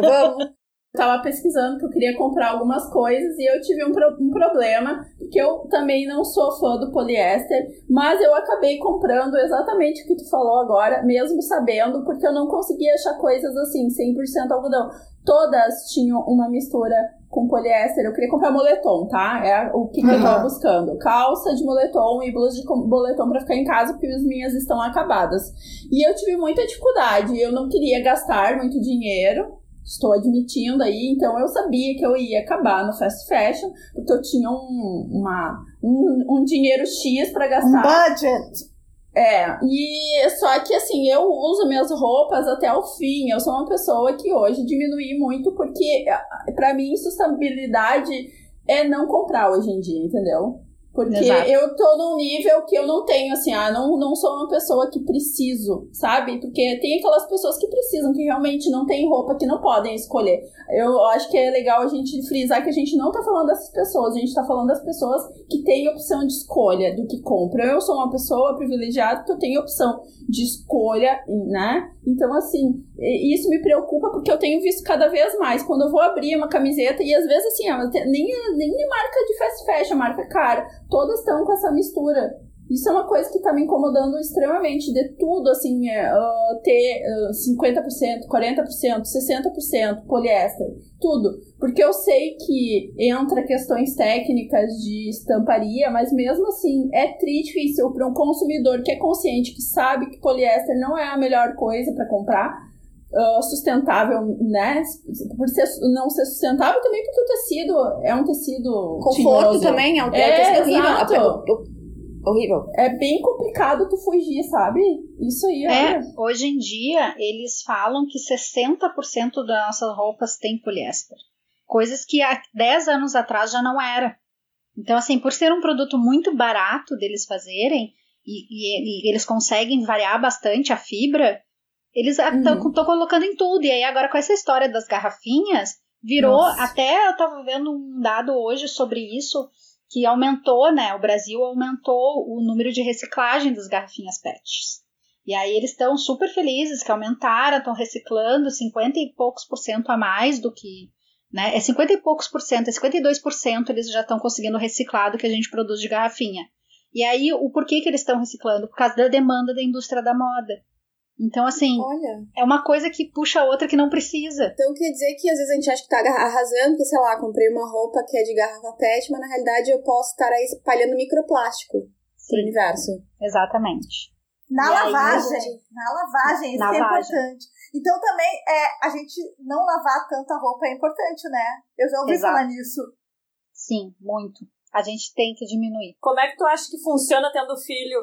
Vamos tava pesquisando que eu queria comprar algumas coisas e eu tive um, pro, um problema, porque eu também não sou fã do poliéster, mas eu acabei comprando exatamente o que tu falou agora, mesmo sabendo, porque eu não conseguia achar coisas assim, 100% algodão. Todas tinham uma mistura com poliéster. Eu queria comprar moletom, tá? É o que, que uhum. eu tava buscando. Calça de moletom e blusa de moletom para ficar em casa, porque as minhas estão acabadas. E eu tive muita dificuldade. Eu não queria gastar muito dinheiro. Estou admitindo aí, então eu sabia que eu ia acabar no fast fashion, porque eu tinha um, uma, um, um dinheiro X para gastar. Um budget! É, e só que assim, eu uso minhas roupas até o fim. Eu sou uma pessoa que hoje diminui muito, porque para mim sustentabilidade é não comprar hoje em dia, entendeu? Porque Exato. eu tô num nível que eu não tenho, assim, ah, não, não sou uma pessoa que preciso, sabe? Porque tem aquelas pessoas que precisam, que realmente não tem roupa, que não podem escolher. Eu acho que é legal a gente frisar que a gente não tá falando dessas pessoas, a gente tá falando das pessoas que têm opção de escolha do que compram. Eu sou uma pessoa privilegiada que eu tenho opção de escolha, né? Então, assim, isso me preocupa porque eu tenho visto cada vez mais. Quando eu vou abrir uma camiseta, e às vezes, assim, nem, nem marca de fast fashion, marca cara todas estão com essa mistura. Isso é uma coisa que tá me incomodando extremamente, de tudo, assim, uh, ter uh, 50%, 40%, 60% poliéster, tudo. Porque eu sei que entra questões técnicas de estamparia, mas mesmo assim é difícil para um consumidor que é consciente, que sabe que poliéster não é a melhor coisa para comprar, uh, sustentável, né? Por ser, não ser sustentável também porque o tecido é um tecido. Conforto tinhoso. também, é um é, tecido horrível. Horrível. É bem complicado tu fugir, sabe? Isso aí, é. Olha. Hoje em dia, eles falam que 60% das nossas roupas tem poliéster. Coisas que há 10 anos atrás já não era. Então, assim, por ser um produto muito barato deles fazerem, e, e, e eles conseguem variar bastante a fibra, eles estão uhum. colocando em tudo. E aí, agora com essa história das garrafinhas, virou. Nossa. Até eu tava vendo um dado hoje sobre isso, que aumentou, né? O Brasil aumentou o número de reciclagem das garrafinhas PETs. E aí eles estão super felizes que aumentaram, estão reciclando 50 e poucos por cento a mais do que. Né? É 50 e poucos por cento, é 52 por cento eles já estão conseguindo reciclar do que a gente produz de garrafinha. E aí, o porquê que eles estão reciclando? Por causa da demanda da indústria da moda. Então, assim, Olha. é uma coisa que puxa a outra que não precisa. Então quer dizer que às vezes a gente acha que tá arrasando, porque, sei lá, comprei uma roupa que é de garrafa PET, mas na realidade eu posso estar aí espalhando microplástico Sim. pro universo. Exatamente. Na e lavagem, aí, na lavagem, isso na é importante. Então também é, a gente não lavar tanta roupa é importante, né? Eu já ouvi Exato. falar nisso. Sim, muito. A gente tem que diminuir. Como é que tu acha que funciona tendo filho?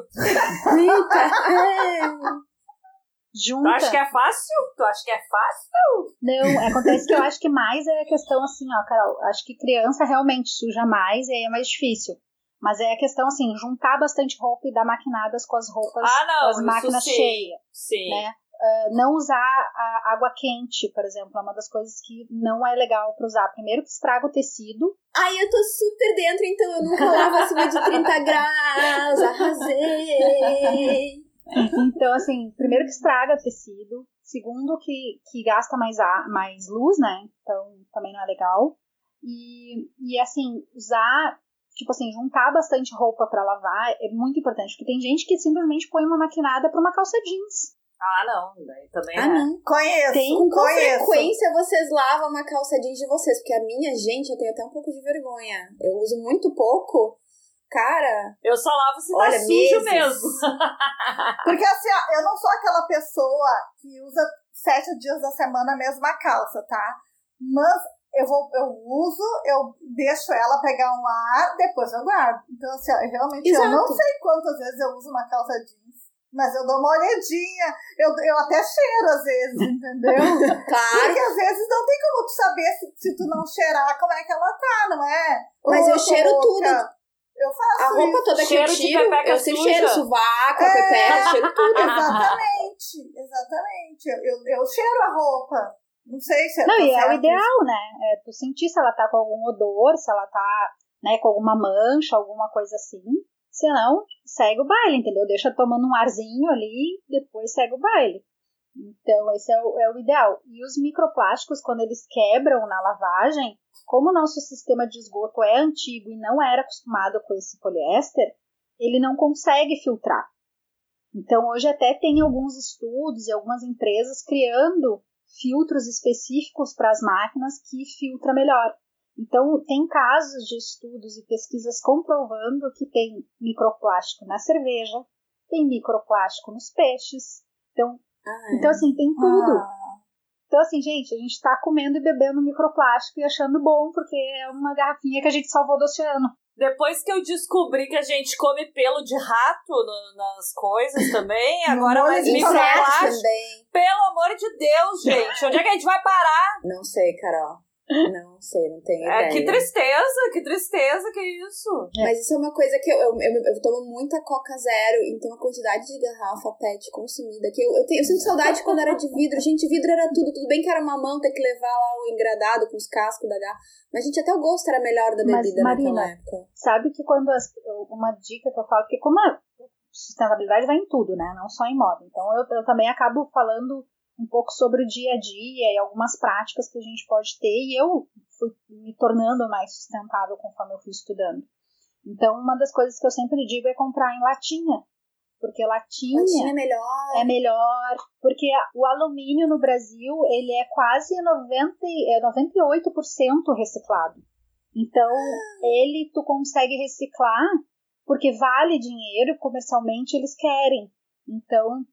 Junta. Tu acha que é fácil? Tu acha que é fácil? Não, acontece que eu acho que mais é a questão assim, ó, Carol. Acho que criança realmente suja mais e aí é mais difícil. Mas é a questão assim, juntar bastante roupa e dar maquinadas com as roupas, ah, não, as máquinas sim, cheias. Sim. Né? Uh, não usar a água quente, por exemplo, é uma das coisas que não é legal para usar. Primeiro que estraga o tecido. Ai, eu tô super dentro, então eu nunca lavo acima de 30 graus. Arrasei! Então, assim, primeiro que estraga tecido, segundo que, que gasta mais, a, mais luz, né? Então também não é legal. E, e assim, usar, tipo assim, juntar bastante roupa para lavar é muito importante, porque tem gente que simplesmente põe uma maquinada para uma calça jeans. Ah, não, daí também ah, é. não. Conheço. Tem, com qual frequência vocês lavam uma calça jeans de vocês? Porque a minha, gente, eu tenho até um pouco de vergonha. Eu uso muito pouco. Cara. Eu só lavo se tá olha, tá sujo meses. mesmo. <laughs> Porque assim, ó, eu não sou aquela pessoa que usa sete dias da semana a mesma calça, tá? Mas eu vou, eu uso, eu deixo ela pegar um ar, depois eu guardo. Então, assim, ó, realmente Exato. eu não sei quantas vezes eu uso uma calça jeans. Mas eu dou uma olhadinha, eu, eu até cheiro às vezes, entendeu? <laughs> claro. Porque às vezes não tem como tu saber se, se tu não cheirar como é que ela tá, não é? Mas Ou eu cheiro tudo. Eu faço A roupa isso. toda que eu tiro, eu sei cheiro, sovaco, é, pepeca, cheiro tudo. Exatamente, exatamente. Eu, eu, eu, cheiro a roupa. Não sei se é Não, e é o ideal, né? É tu sentir se ela tá com algum odor, se ela tá né, com alguma mancha, alguma coisa assim. Se não, segue o baile, entendeu? Deixa tomando um arzinho ali, depois segue o baile. Então, esse é o, é o ideal. E os microplásticos, quando eles quebram na lavagem, como o nosso sistema de esgoto é antigo e não era acostumado com esse poliéster, ele não consegue filtrar. Então, hoje até tem alguns estudos e algumas empresas criando filtros específicos para as máquinas que filtra melhor. Então, tem casos de estudos e pesquisas comprovando que tem microplástico na cerveja, tem microplástico nos peixes. Então, ah, é. então assim, tem tudo. Ah. Então, assim, gente, a gente tá comendo e bebendo microplástico e achando bom, porque é uma garrafinha que a gente salvou do oceano. Depois que eu descobri que a gente come pelo de rato no, nas coisas também, agora mais microplástico. Pelo amor de Deus, gente. Onde é que a gente vai parar? Não sei, Carol. Não sei, não tenho é, ideia. Que tristeza, que tristeza, que isso. É. Mas isso é uma coisa que eu, eu, eu, eu, tomo muita Coca Zero, então a quantidade de garrafa PET consumida, que eu, eu, tenho, eu sinto saudade quando era de vidro. Gente, vidro era tudo. Tudo bem que era uma mão ter que levar lá o engradado com os cascos da garrafa. Mas, gente, até o gosto era melhor da bebida Mas, Marina, naquela época. Sabe que quando as, uma dica que eu falo, porque como a sustentabilidade vai em tudo, né? Não só em moda. Então eu, eu também acabo falando um pouco sobre o dia a dia e algumas práticas que a gente pode ter, e eu fui me tornando mais sustentável conforme eu fui estudando. Então, uma das coisas que eu sempre digo é comprar em latinha, porque latinha, latinha é melhor. É melhor, porque o alumínio no Brasil, ele é quase 90, é 98% reciclado. Então, ele tu consegue reciclar porque vale dinheiro, comercialmente eles querem. Então,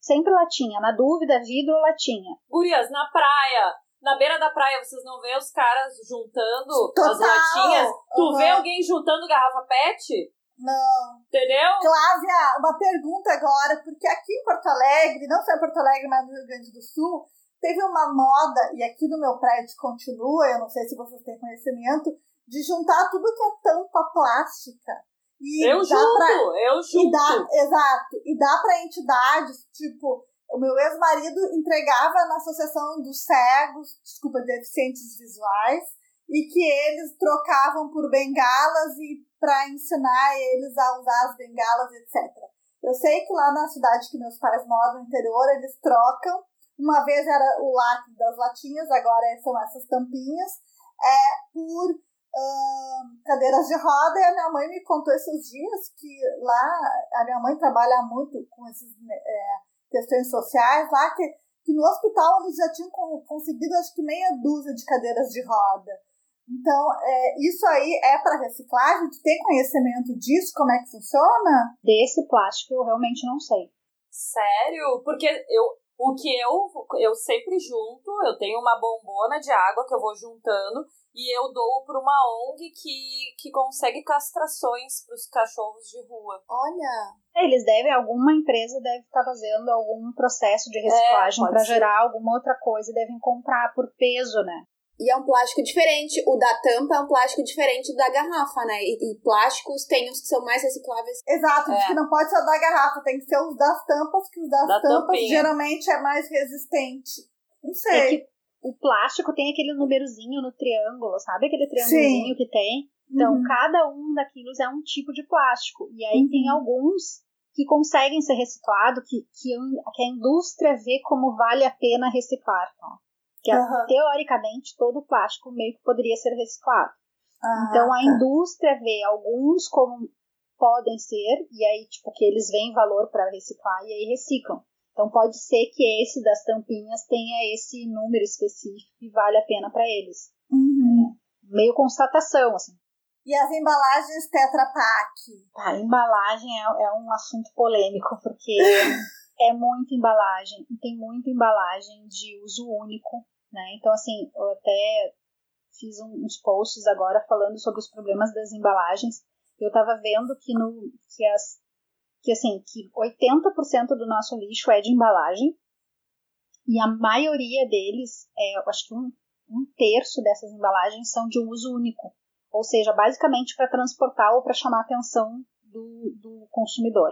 Sempre latinha. Na dúvida, vidro ou latinha. Gurias, na praia. Na beira da praia, vocês não vê os caras juntando Total. as latinhas? Tu uhum. vê alguém juntando garrafa PET? Não. Entendeu? Clávia, uma pergunta agora, porque aqui em Porto Alegre, não só em Porto Alegre, mas no Rio Grande do Sul, teve uma moda, e aqui no meu prédio continua, eu não sei se vocês têm conhecimento, de juntar tudo que é tampa plástica e eu junto, pra, eu junto. E dá, exato. E dá para entidades, tipo, o meu ex-marido entregava na Associação dos Cegos, desculpa, deficientes visuais, e que eles trocavam por bengalas e para ensinar eles a usar as bengalas, etc. Eu sei que lá na cidade que meus pais moram, no interior, eles trocam. Uma vez era o lacre das latinhas, agora são essas tampinhas, é, por uh, cadeiras de roda e a minha mãe me contou esses dias que lá a minha mãe trabalha muito com essas é, questões sociais lá que, que no hospital eles já tinham conseguido acho que meia dúzia de cadeiras de roda. Então, é, isso aí é para reciclagem? Tu tem conhecimento disso? Como é que funciona? Desse plástico eu realmente não sei. Sério? Porque eu, o que eu, eu sempre junto, eu tenho uma bombona de água que eu vou juntando e eu dou para uma ONG que, que consegue castrações para os cachorros de rua. Olha! É, eles devem, alguma empresa deve estar tá fazendo algum processo de reciclagem é, para gerar alguma outra coisa e devem comprar por peso, né? E é um plástico diferente. O da tampa é um plástico diferente da garrafa, né? E, e plásticos tem os que são mais recicláveis. Exato, é. que não pode ser o da garrafa, tem que ser os das tampas, que os das da tampas tampinha. geralmente é mais resistente. Não sei. É que o plástico tem aquele númerozinho no triângulo, sabe aquele triângulozinho que tem? Então, uhum. cada um daqueles é um tipo de plástico. E aí uhum. tem alguns que conseguem ser reciclados, que, que, que, a indústria vê como vale a pena reciclar, tá? Que uhum. teoricamente todo plástico meio que poderia ser reciclado. então a tá. indústria vê alguns como podem ser, e aí, tipo, que eles veem valor para reciclar e aí reciclam. Então pode ser que esse das tampinhas tenha esse número específico e vale a pena para eles. Uhum. É, meio constatação, assim. E as embalagens Tetra Pak? A embalagem é, é um assunto polêmico, porque <laughs> é muita embalagem, e tem muita embalagem de uso único, né? Então, assim, eu até fiz uns posts agora falando sobre os problemas das embalagens. Eu estava vendo que, no, que as que assim, que 80% do nosso lixo é de embalagem e a maioria deles, é, eu acho que um, um terço dessas embalagens são de uso único, ou seja, basicamente para transportar ou para chamar a atenção do, do consumidor.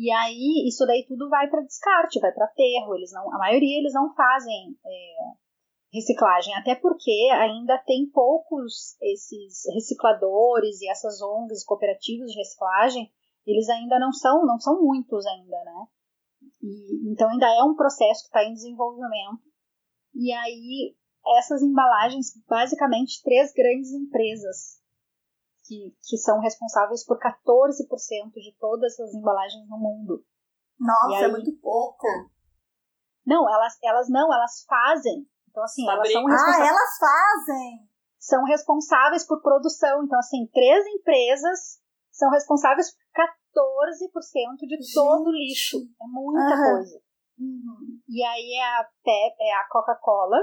E aí isso daí tudo vai para descarte, vai para aterro. Eles não, a maioria eles não fazem é, reciclagem, até porque ainda tem poucos esses recicladores e essas ONGs cooperativas de reciclagem eles ainda não são, não são muitos ainda, né? E, então ainda é um processo que está em desenvolvimento. E aí essas embalagens, basicamente três grandes empresas que, que são responsáveis por 14% de todas as embalagens no mundo. Nossa, é aí, é muito pouco. Não, elas, elas não, elas fazem. Então, assim, elas são Ah, elas fazem! são responsáveis por produção. Então, assim, três empresas são responsáveis por 14% de Gente. todo o lixo. É muita uhum. coisa. Uhum. E aí é a, Pep, é a Coca-Cola,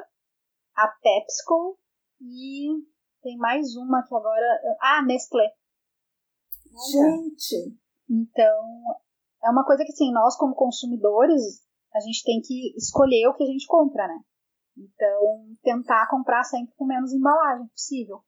a PepsiCo e tem mais uma que agora. Ah, Nestlé. Gente! Então, é uma coisa que, assim, nós como consumidores, a gente tem que escolher o que a gente compra, né? Então, tentar comprar sempre com menos embalagem possível.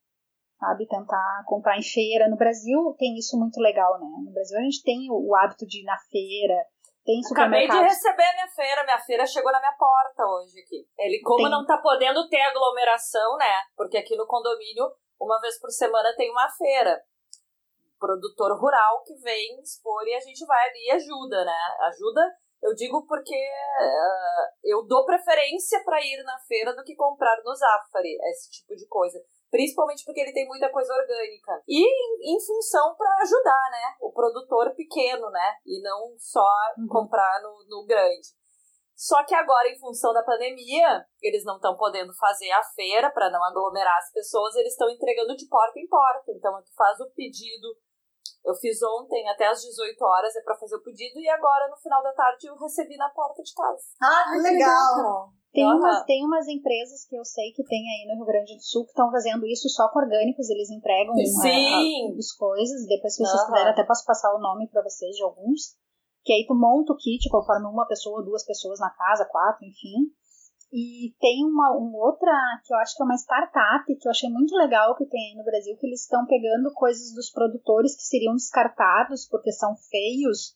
Sabe? Tentar comprar em feira. No Brasil tem isso muito legal, né? No Brasil a gente tem o, o hábito de ir na feira, tem Acabei de receber a minha feira, minha feira chegou na minha porta hoje aqui. Ele, como tem... não tá podendo ter aglomeração, né? Porque aqui no condomínio, uma vez por semana tem uma feira. Produtor rural que vem expor e a gente vai ali e ajuda, né? Ajuda eu digo porque uh, eu dou preferência para ir na feira do que comprar no Zafari, esse tipo de coisa. Principalmente porque ele tem muita coisa orgânica. E em, em função para ajudar, né? O produtor pequeno, né? E não só uhum. comprar no, no grande. Só que agora, em função da pandemia, eles não estão podendo fazer a feira para não aglomerar as pessoas, eles estão entregando de porta em porta. Então, tu faz o pedido eu fiz ontem até às 18 horas é para fazer o pedido e agora no final da tarde eu recebi na porta de casa. Ah, que legal! Tem, uhum. umas, tem umas empresas que eu sei que tem aí no Rio Grande do Sul que estão fazendo isso só com orgânicos, eles entregam Sim. as coisas, depois se vocês uhum. quiserem até posso passar o nome para vocês de alguns, que aí tu monta o kit conforme uma pessoa, duas pessoas na casa, quatro, enfim, e tem uma, uma, outra que eu acho que é uma startup que eu achei muito legal que tem aí no Brasil, que eles estão pegando coisas dos produtores que seriam descartados porque são feios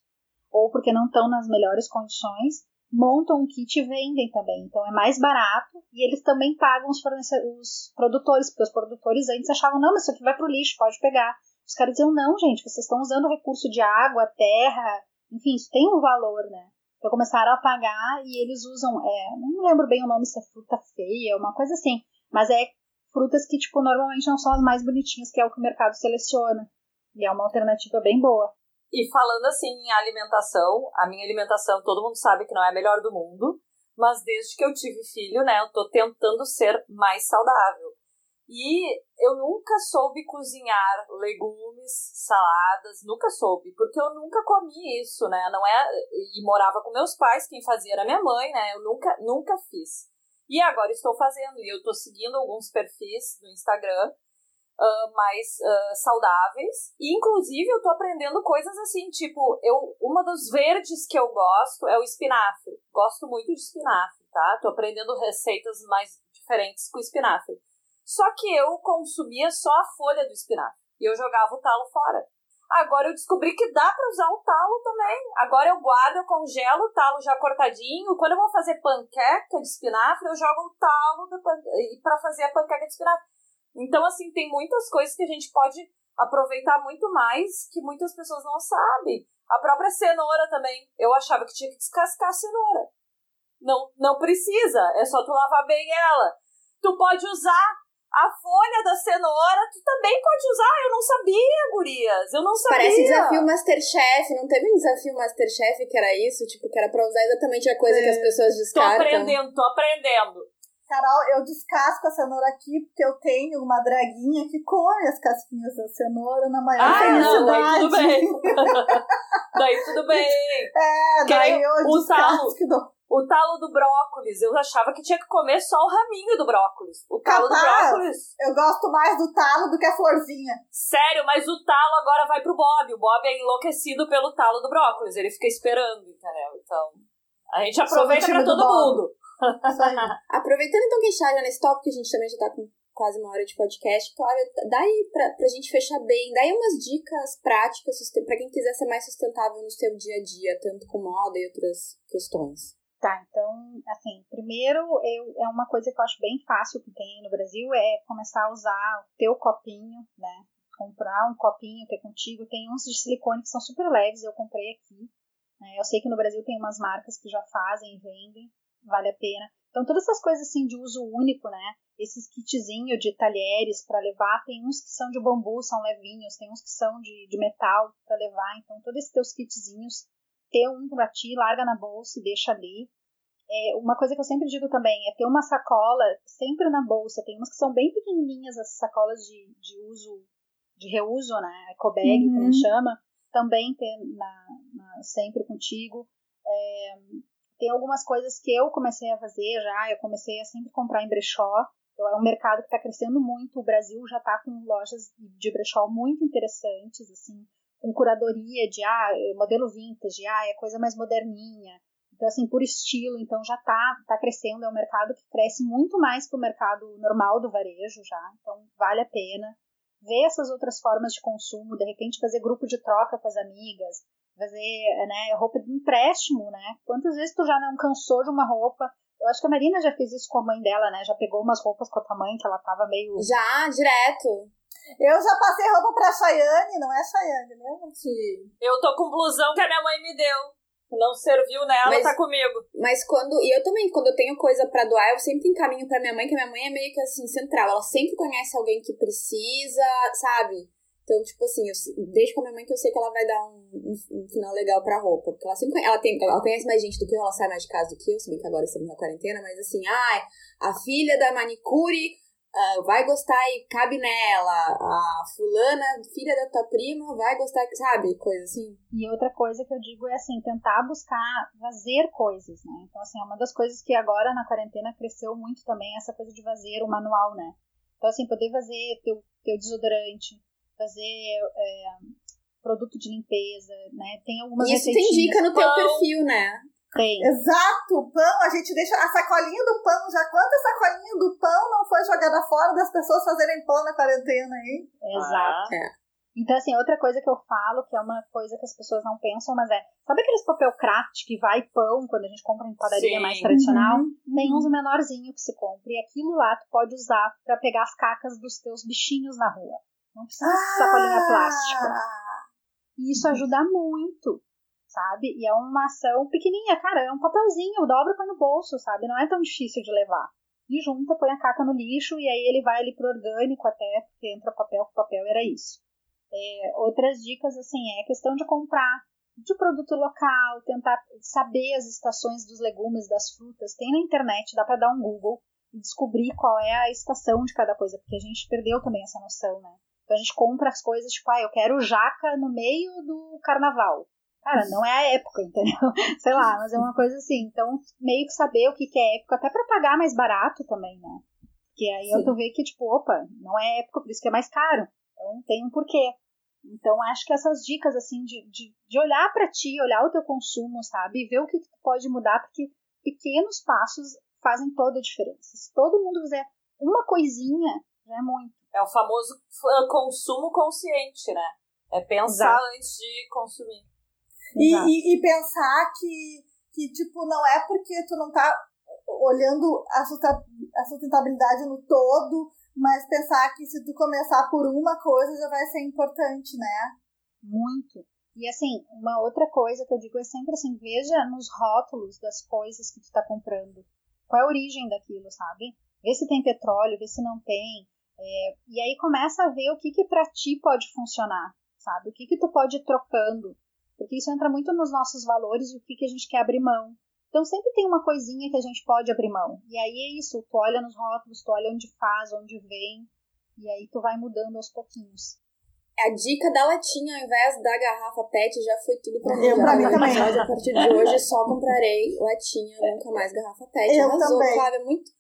ou porque não estão nas melhores condições, montam um kit e vendem também. Então é mais barato e eles também pagam os, os produtores, porque os produtores antes achavam, não, mas isso aqui vai para o lixo, pode pegar. Os caras diziam, não, gente, vocês estão usando recurso de água, terra, enfim, isso tem um valor, né? Então começaram a pagar e eles usam, é, não lembro bem o nome se é fruta feia, uma coisa assim, mas é frutas que, tipo, normalmente não são as mais bonitinhas, que é o que o mercado seleciona. E é uma alternativa bem boa. E falando assim em alimentação, a minha alimentação, todo mundo sabe que não é a melhor do mundo, mas desde que eu tive filho, né, eu tô tentando ser mais saudável. E eu nunca soube cozinhar legumes, saladas, nunca soube, porque eu nunca comi isso, né? Não é e morava com meus pais, quem fazia era minha mãe, né? Eu nunca nunca fiz. E agora estou fazendo e eu estou seguindo alguns perfis no Instagram uh, mais uh, saudáveis. E inclusive eu estou aprendendo coisas assim, tipo, eu uma dos verdes que eu gosto é o espinafre. Gosto muito de espinafre, tá? Tô aprendendo receitas mais diferentes com espinafre. Só que eu consumia só a folha do espinafre e eu jogava o talo fora. Agora eu descobri que dá para usar o talo também. Agora eu guardo, eu congelo o talo já cortadinho. Quando eu vou fazer panqueca de espinafre, eu jogo o talo para fazer a panqueca de espinafre. Então, assim, tem muitas coisas que a gente pode aproveitar muito mais que muitas pessoas não sabem. A própria cenoura também. Eu achava que tinha que descascar a cenoura. Não, não precisa, é só tu lavar bem ela. Tu pode usar a folha da cenoura, tu também pode usar. Eu não sabia, gurias. Eu não sabia. Parece desafio Masterchef. Não teve um desafio Masterchef que era isso? Tipo, que era pra usar exatamente a coisa é. que as é. pessoas descartam. Tô aprendendo, tô aprendendo. Carol, eu descasco a cenoura aqui porque eu tenho uma draguinha que come as casquinhas da cenoura na maior ah, felicidade. Não, daí tudo bem. <laughs> daí tudo bem. É, daí eu o descasco. Talo, o talo do brócolis, eu achava que tinha que comer só o raminho do brócolis. O talo Capaz, do brócolis. Eu gosto mais do talo do que a florzinha. Sério, mas o talo agora vai pro Bob. O Bob é enlouquecido pelo talo do brócolis. Ele fica esperando, entendeu? Então, a gente aproveita pra todo mundo. <laughs> Aproveitando então que a gente tá já nesse tópico, que a gente também já tá com quase uma hora de podcast. Cláudia, daí pra, pra gente fechar bem, daí umas dicas práticas para quem quiser ser mais sustentável no seu dia a dia, tanto com moda e outras questões. Tá, então, assim, primeiro eu, é uma coisa que eu acho bem fácil que tem no Brasil é começar a usar o teu copinho, né? Comprar um copinho, ter contigo. Tem uns de silicone que são super leves, eu comprei aqui. Né? Eu sei que no Brasil tem umas marcas que já fazem, vendem, vale a pena. Então, todas essas coisas assim de uso único, né? Esses kitzinhos de talheres para levar, tem uns que são de bambu, são levinhos, tem uns que são de, de metal para levar. Então, todos esses teus kitzinhos ter um para ti, larga na bolsa e deixa ali. É, uma coisa que eu sempre digo também é ter uma sacola sempre na bolsa. Tem umas que são bem pequenininhas, as sacolas de, de uso, de reuso, né? Ecobag, uhum. que a gente chama. Também ter na, na, sempre contigo. É, tem algumas coisas que eu comecei a fazer já. Eu comecei a sempre comprar em brechó. Então, é um mercado que está crescendo muito. O Brasil já está com lojas de brechó muito interessantes, assim, com curadoria de ah, modelo vintage, ah, é coisa mais moderninha. Então, assim, por estilo, então já está tá crescendo, é um mercado que cresce muito mais que o mercado normal do varejo já, então vale a pena ver essas outras formas de consumo, de repente fazer grupo de troca com as amigas, fazer né, roupa de empréstimo, né? Quantas vezes tu já não cansou de uma roupa? Eu acho que a Marina já fez isso com a mãe dela, né? Já pegou umas roupas com a tua mãe que ela tava meio. Já, direto. Eu já passei roupa pra Chayane, não é Chayane? Sim. Eu tô com blusão que a minha mãe me deu não serviu nela, mas, tá comigo. Mas quando. E eu também, quando eu tenho coisa para doar, eu sempre encaminho pra minha mãe, que a minha mãe é meio que assim, central. Ela sempre conhece alguém que precisa, sabe? Então, tipo assim, eu deixo com a minha mãe que eu sei que ela vai dar um, um, um final legal pra roupa. Porque ela sempre ela tem, ela conhece mais gente do que eu, ela sai mais de casa do que eu, se bem que agora estamos na quarentena, mas assim, ai, ah, a filha da manicure uh, vai gostar e cabe nela. A fulana, filha da tua prima, vai gostar, sabe? Coisa assim. E outra coisa que eu digo é assim, tentar buscar fazer coisas, né? Então, assim, é uma das coisas que agora na quarentena cresceu muito também, essa coisa de fazer o manual, né? Então, assim, poder fazer teu, teu desodorante, fazer é, produto de limpeza, né? Tem algumas Isso tem dica no teu perfil, né? Tem. Exato, pão, a gente deixa a sacolinha do pão, já quantas sacolinhas do pão não foi jogada fora das pessoas fazerem pão na quarentena, hein? Exato. Ah, é. Então, assim, outra coisa que eu falo, que é uma coisa que as pessoas não pensam, mas é, sabe aqueles papel craft que vai pão quando a gente compra em padaria Sim. mais tradicional? Uhum. Tem uns menorzinho que se compra, e aquilo lá tu pode usar para pegar as cacas dos teus bichinhos na rua. Não precisa de ah! sacolinha plástica. E isso ajuda muito sabe? E é uma ação pequenininha, cara, é um papelzinho, dobra põe no bolso, sabe? Não é tão difícil de levar. E junta, põe a caca no lixo e aí ele vai ali pro orgânico até, porque entra papel com papel, era isso. É, outras dicas, assim, é questão de comprar de produto local, tentar saber as estações dos legumes, das frutas. Tem na internet, dá para dar um Google e descobrir qual é a estação de cada coisa, porque a gente perdeu também essa noção, né? Então a gente compra as coisas tipo, ah, eu quero jaca no meio do carnaval. Cara, não é a época, entendeu? <laughs> Sei lá, mas é uma coisa assim. Então, meio que saber o que, que é época, até para pagar mais barato também, né? Que aí Sim. eu tô vendo que, tipo, opa, não é época, por isso que é mais caro. Então tem um porquê. Então, acho que essas dicas, assim, de, de, de olhar para ti, olhar o teu consumo, sabe? E ver o que, que tu pode mudar, porque pequenos passos fazem toda a diferença. Se todo mundo fizer uma coisinha, já é muito. É o famoso consumo consciente, né? É pensar Exato. antes de consumir. E, e, e, pensar que, que, tipo, não é porque tu não tá olhando a sustentabilidade no todo, mas pensar que se tu começar por uma coisa já vai ser importante, né? Muito. E assim, uma outra coisa que eu digo é sempre assim, veja nos rótulos das coisas que tu tá comprando. Qual é a origem daquilo, sabe? Vê se tem petróleo, vê se não tem. É, e aí começa a ver o que que pra ti pode funcionar, sabe? O que que tu pode ir trocando. Porque isso entra muito nos nossos valores e o que, que a gente quer abrir mão. Então sempre tem uma coisinha que a gente pode abrir mão. E aí é isso, tu olha nos rótulos, tu olha onde faz, onde vem, e aí tu vai mudando aos pouquinhos. A dica da latinha ao invés da garrafa PET já foi tudo pra mim. Eu, pra mim também. A partir de hoje só comprarei latinha, nunca mais garrafa PET. Eu Arrasou, também. Flávia, muito,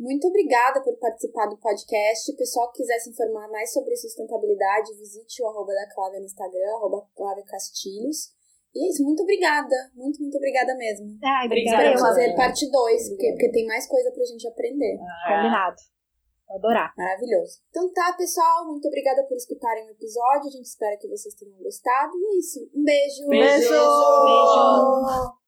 muito obrigada por participar do podcast. Pessoal que quiser se informar mais sobre sustentabilidade, visite o arroba da Clávia no Instagram, arroba Clávia Castilhos. E é isso, muito obrigada. Muito, muito obrigada mesmo. Ai, obrigada. Espero fazer parte 2, porque, porque tem mais coisa pra gente aprender. Ah, Combinado. Vou adorar. Maravilhoso. Então tá, pessoal. Muito obrigada por escutarem o episódio. A gente espera que vocês tenham gostado. E é isso. Um beijo. Beijo. beijo. beijo.